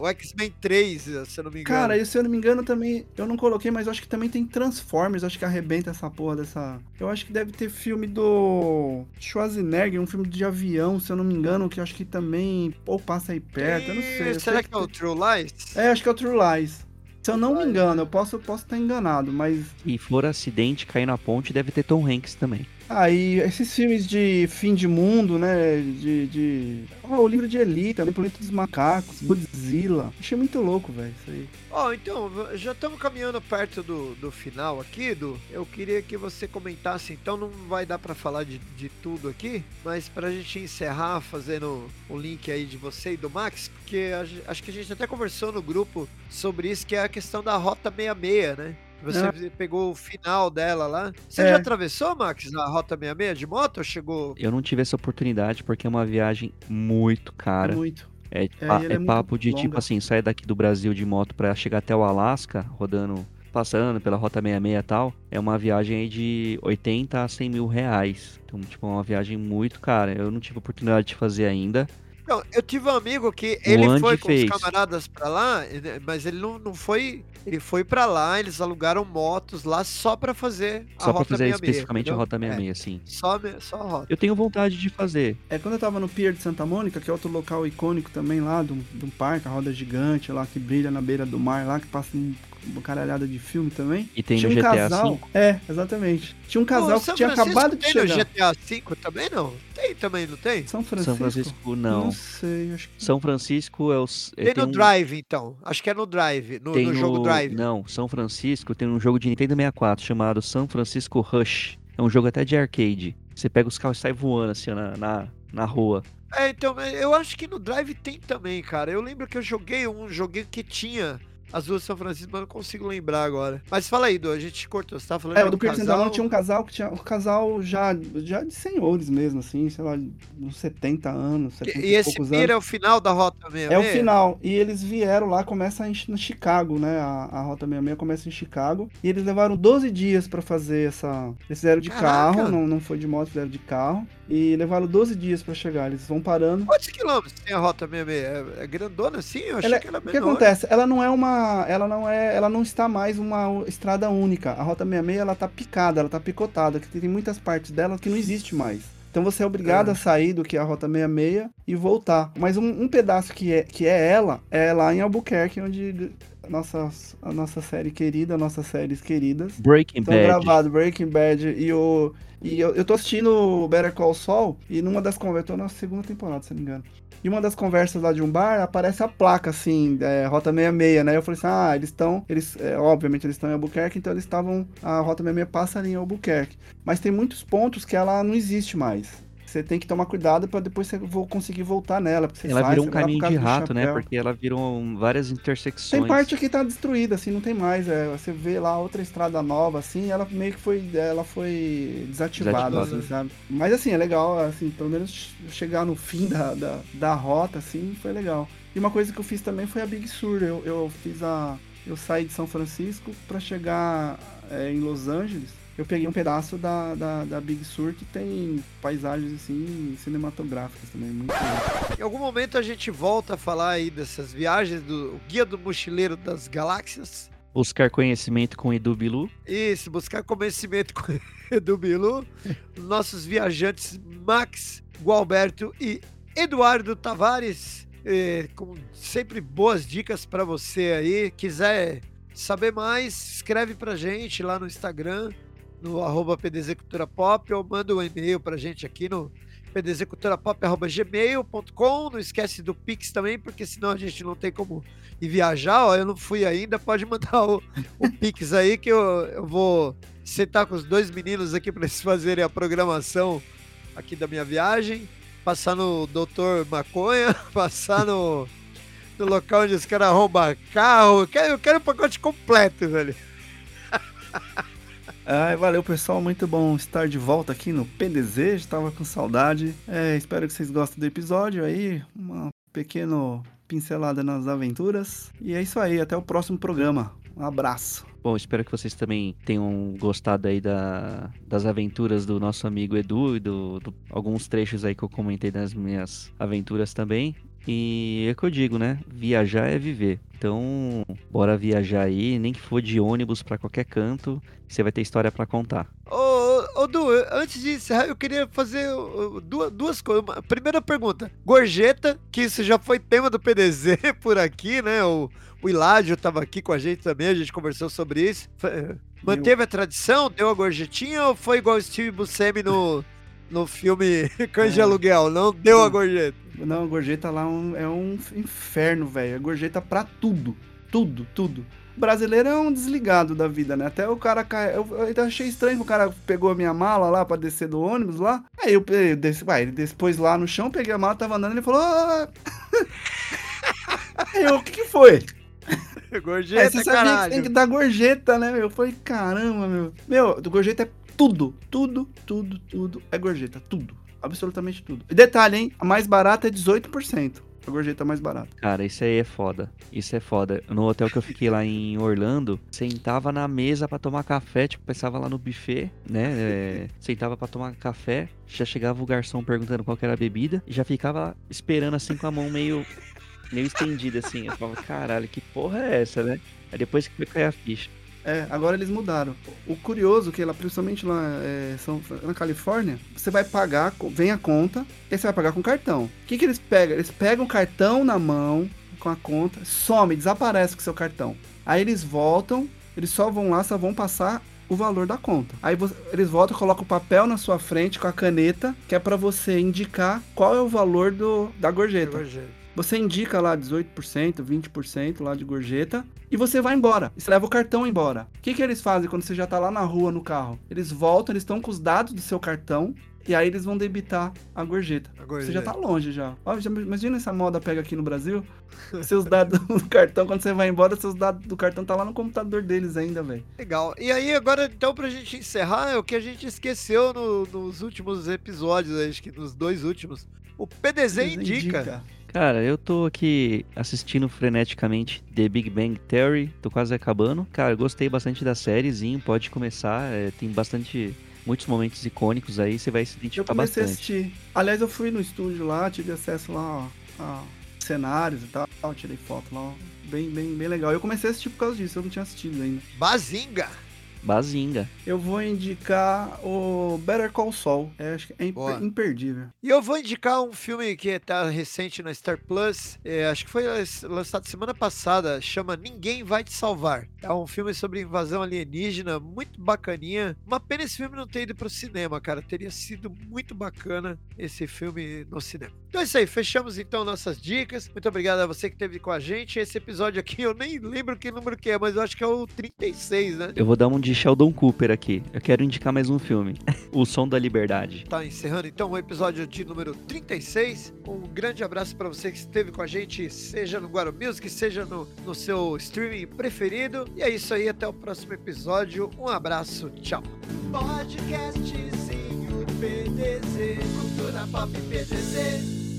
no X-Men 3, se eu não me engano. Cara, e se eu não me engano também, eu não coloquei, mas eu acho que também tem Transformers, acho que arrebenta essa porra dessa. Eu acho que deve ter filme do Schwarzenegger, um filme de avião, se eu não me engano, que eu acho que também ou passa aí perto, eu não sei. eu Será sei que é o True Lies? É, acho que é o True Lies. Se eu não me engano, eu posso, eu posso estar enganado, mas E for acidente, cair na ponte, deve ter Tom Hanks também. Aí, esses filmes de fim de mundo, né? De. de... Oh, o livro de Eli também, Planeta dos Macacos, Godzilla. Achei muito louco, velho, isso aí. Ó, então, v- já estamos caminhando perto do, do final aqui, do. Eu queria que você comentasse, então não vai dar pra falar de, de tudo aqui, mas pra gente encerrar fazendo o link aí de você e do Max, porque a acho que a gente até conversou no grupo sobre isso, que é a questão da Rota 66, né? Você pegou o final dela lá. Você É. já atravessou, Max, a Rota 66 de moto ou chegou? Eu não tive essa oportunidade porque é uma viagem muito cara. Muito. É, É, é é papo de longa. tipo assim, sair daqui do Brasil de moto pra chegar até o Alasca, rodando, passando pela Rota 66 e tal. É uma viagem aí de 80 a 100 mil reais. Então, tipo, é uma viagem muito cara. Eu não tive oportunidade de fazer ainda. Não, eu tive um amigo que ele Andy foi com fez. os camaradas pra lá, mas ele não, não foi. Ele foi pra lá, eles alugaram motos lá só pra fazer a Só pra rota fazer 66, especificamente entendeu? a Rota É, 66, sim. só, me- só a rota. Eu tenho vontade de fazer. É quando eu tava no Pier de Santa Mônica, que é outro local icônico também lá, de um, de um parque, a roda gigante lá, que brilha na beira do mar lá, que passa um, uma caralhada de filme também. E tem tinha no um GTA casal. V. É, exatamente. Tinha um casal Ô, que São tinha Francisco acabado de tem chegar. no GTA V também não? Tem também, não tem? São Francisco? São Francisco, não. Não sei, acho que. São Francisco é o. s- é, Tem, tem no um- Drive, então. Acho que é no Drive, no, tem no jogo no- Drive. Não, São Francisco tem um jogo de Nintendo 64 chamado São Francisco Rush. É um jogo até de arcade. Você pega os carros e sai voando assim na, na, na rua. É, então, eu acho que no Drive tem também, cara. Eu lembro que eu joguei um joguinho que tinha as duas São Francisco, mas eu não consigo lembrar agora. Mas fala aí, Du, a gente cortou. Você tava falando É, do Pier de Santa casal... Tinha um casal que tinha. Um casal já, já de senhores mesmo, assim, sei lá, uns 70 anos, 70 E esse poucos Pier anos. é o final da Rota 66? É o final. E eles vieram lá, começa em no Chicago, né? A, a Rota 66 começa em Chicago. E eles levaram 12 dias pra fazer essa. Eles fizeram de Caraca! carro, não, não foi de moto, fizeram de carro. E levaram 12 dias pra chegar. Eles vão parando. Quantos quilômetros tem a Rota 66? É, é grandona assim? Eu achei Ela- que ela é O que menor. acontece? Ela não é uma. Ela não é. Ela não está mais uma estrada única. A Rota 66 ela tá picada, ela tá picotada, que tem muitas partes dela que não existe mais. Então você é obrigado É. a sair do que é a Rota 66 e voltar. Mas um, um pedaço que é, que é ela é lá em Albuquerque, onde nossa, a nossa série querida, nossas séries queridas Breaking estão Bad. gravadas. Breaking Bad e o. E eu, eu tô assistindo Better Call Saul e numa das conversas. Tô na segunda temporada, se não me engano. E uma das conversas lá de um bar aparece a placa, assim, é, Rota 66, né? Eu falei assim, ah, eles estão. Eles, é, obviamente eles estão em Albuquerque, então eles estavam. A Rota 66 passa ali em Albuquerque. Mas tem muitos pontos que ela não existe mais. Você tem que tomar cuidado pra depois você vo- conseguir voltar nela. Porque Ela virou um caminho de rato, né? Porque ela virou várias intersecções. Tem parte que tá destruída, assim, não tem mais. É, você vê lá outra estrada nova, assim, ela meio que foi. Ela foi desativada, Desativada. assim, sabe? Mas assim, é legal, assim, pelo menos chegar no fim da, da, da rota, assim, foi legal. E uma coisa que eu fiz também foi a Big Sur. Eu, eu fiz a. Eu saí de São Francisco pra chegar é, em Los Angeles. Eu peguei um pedaço da, da, da Big Sur que tem paisagens assim cinematográficas também, muito legal. Em algum momento a gente volta a falar aí dessas viagens do Guia do Mochileiro das Galáxias. Buscar conhecimento com Edu Bilu. Isso, buscar conhecimento com Edu Bilu. Nossos viajantes Max, Gualberto e Eduardo Tavares, eh, com sempre boas dicas para você aí. Quiser saber mais, escreve pra gente lá no Instagram, no arroba pdzculturapop, ou manda um e-mail pra gente aqui no pdzculturapop.gmail.com. Não esquece do Pix também, porque senão a gente não tem como ir viajar. Ó, eu não fui ainda, pode mandar o, o Pix aí que eu, eu vou sentar com os dois meninos aqui para eles fazerem a programação aqui da minha viagem. Passar no Doutor Maconha, passar no, no local onde os caras roubam carro. Eu quero, eu quero o pacote completo, velho. Ai, valeu pessoal, muito bom estar de volta aqui no PDZ, estava com saudade. É, espero que vocês gostem do episódio aí, uma pequena pincelada nas aventuras. E é isso aí, até o próximo programa. Um abraço. Bom, espero que vocês também tenham gostado aí da, das aventuras do nosso amigo Edu e do, do, alguns trechos aí que eu comentei das minhas aventuras também. E é o que eu digo, né? Viajar é viver. Então, bora viajar aí, nem que for de ônibus para qualquer canto, você vai ter história para contar. Ô, ô, ô, Du, antes de encerrar, eu queria fazer duas, duas coisas. Primeira pergunta: gorjeta, que isso já foi tema do PDZ por aqui, né? O, o Hiládio tava aqui com a gente também, a gente conversou sobre isso. Eh, manteve a tradição? Deu a gorjetinha ou foi igual o Steve Buscemi no, no filme Cães é. de Aluguel? Não deu a gorjeta? Não, a gorjeta lá é um, é um inferno, velho. A gorjeta pra tudo. Tudo, tudo. O brasileiro é um desligado da vida, né? Até o cara cai. Eu, eu achei estranho que o cara pegou a minha mala lá pra descer do ônibus lá. Aí eu, eu desci, vai, ele depois lá no chão, peguei a mala, tava andando, ele falou. Ah! Aí eu, o que, que foi? Gorjeta, Aí você caralho. Que tem que dar gorjeta, né? Eu falei, caramba, meu. Meu, gorjeta é tudo, tudo, tudo, tudo é gorjeta, tudo absolutamente tudo. E detalhe, hein? A mais barata é 18%. A gorjeta mais barata. Cara, isso aí é foda. Isso é foda. No hotel que eu fiquei lá em Orlando, sentava na mesa para tomar café, tipo, pensava lá no buffet, né? É, sentava para tomar café, já chegava o garçom perguntando qual era a bebida, e já ficava esperando assim com a mão meio meio estendida assim. Eu falava, caralho, que porra é essa, né? Aí depois que foi cair a ficha. É, agora eles mudaram. O curioso é que lá, principalmente lá é, são, na Califórnia, você vai pagar, vem a conta, e você vai pagar com cartão. O que, que eles pegam? Eles pegam o cartão na mão, com a conta, some, desaparece com o seu cartão. Aí eles voltam, eles só vão lá, só vão passar o valor da conta. Aí você, eles voltam, colocam o papel na sua frente com a caneta, que é para você indicar qual é o valor do, da gorjeta. gorjeta. Você indica lá 18%, 20% lá de gorjeta e você vai embora. Você leva o cartão embora. O que, que eles fazem quando você já tá lá na rua no carro? Eles voltam, eles estão com os dados do seu cartão e aí eles vão debitar a gorjeta. a gorjeta. Você já tá longe já. Ó, já. Imagina essa moda pega aqui no Brasil. seus dados do cartão, quando você vai embora, seus dados do cartão tá lá no computador deles ainda, velho. Legal. E aí, agora, então, pra gente encerrar, é o que a gente esqueceu no, nos últimos episódios, acho que nos dois últimos. O PDZ, PDZ indica. indica. Cara, eu tô aqui assistindo freneticamente The Big Bang Theory, tô quase acabando. Cara, gostei bastante da sériezinho, pode começar, é, tem bastante muitos momentos icônicos aí, você vai se identificar eu comecei bastante. A assistir. Aliás, eu fui no estúdio lá, tive acesso lá ó, a cenários e tal, tirei foto lá, bem, bem, bem legal. Eu comecei a assistir por causa disso, eu não tinha assistido ainda. Bazinga! Bazinga. Eu vou indicar o Better Call Saul. É, acho que é Boa. imperdível. E eu vou indicar um filme que tá recente na Star Plus. É, acho que foi lançado semana passada. Chama Ninguém Vai Te Salvar. É um filme sobre invasão alienígena, muito bacaninha. Uma pena esse filme não ter ido pro cinema, cara. Teria sido muito bacana esse filme no cinema. Então é isso aí. Fechamos então nossas dicas. Muito obrigado a você que esteve com a gente. Esse episódio aqui eu nem lembro que número que é, mas eu acho que é o 36, né? Eu vou dar um de Sheldon Cooper aqui. Eu quero indicar mais um filme. o Som da Liberdade. Tá encerrando então o episódio de número 36. Um grande abraço para você que esteve com a gente, seja no Guarda Music, seja no, no seu streaming preferido. E é isso aí, até o próximo episódio. Um abraço, tchau. Podcastzinho PDZ, cultura pop PDZ.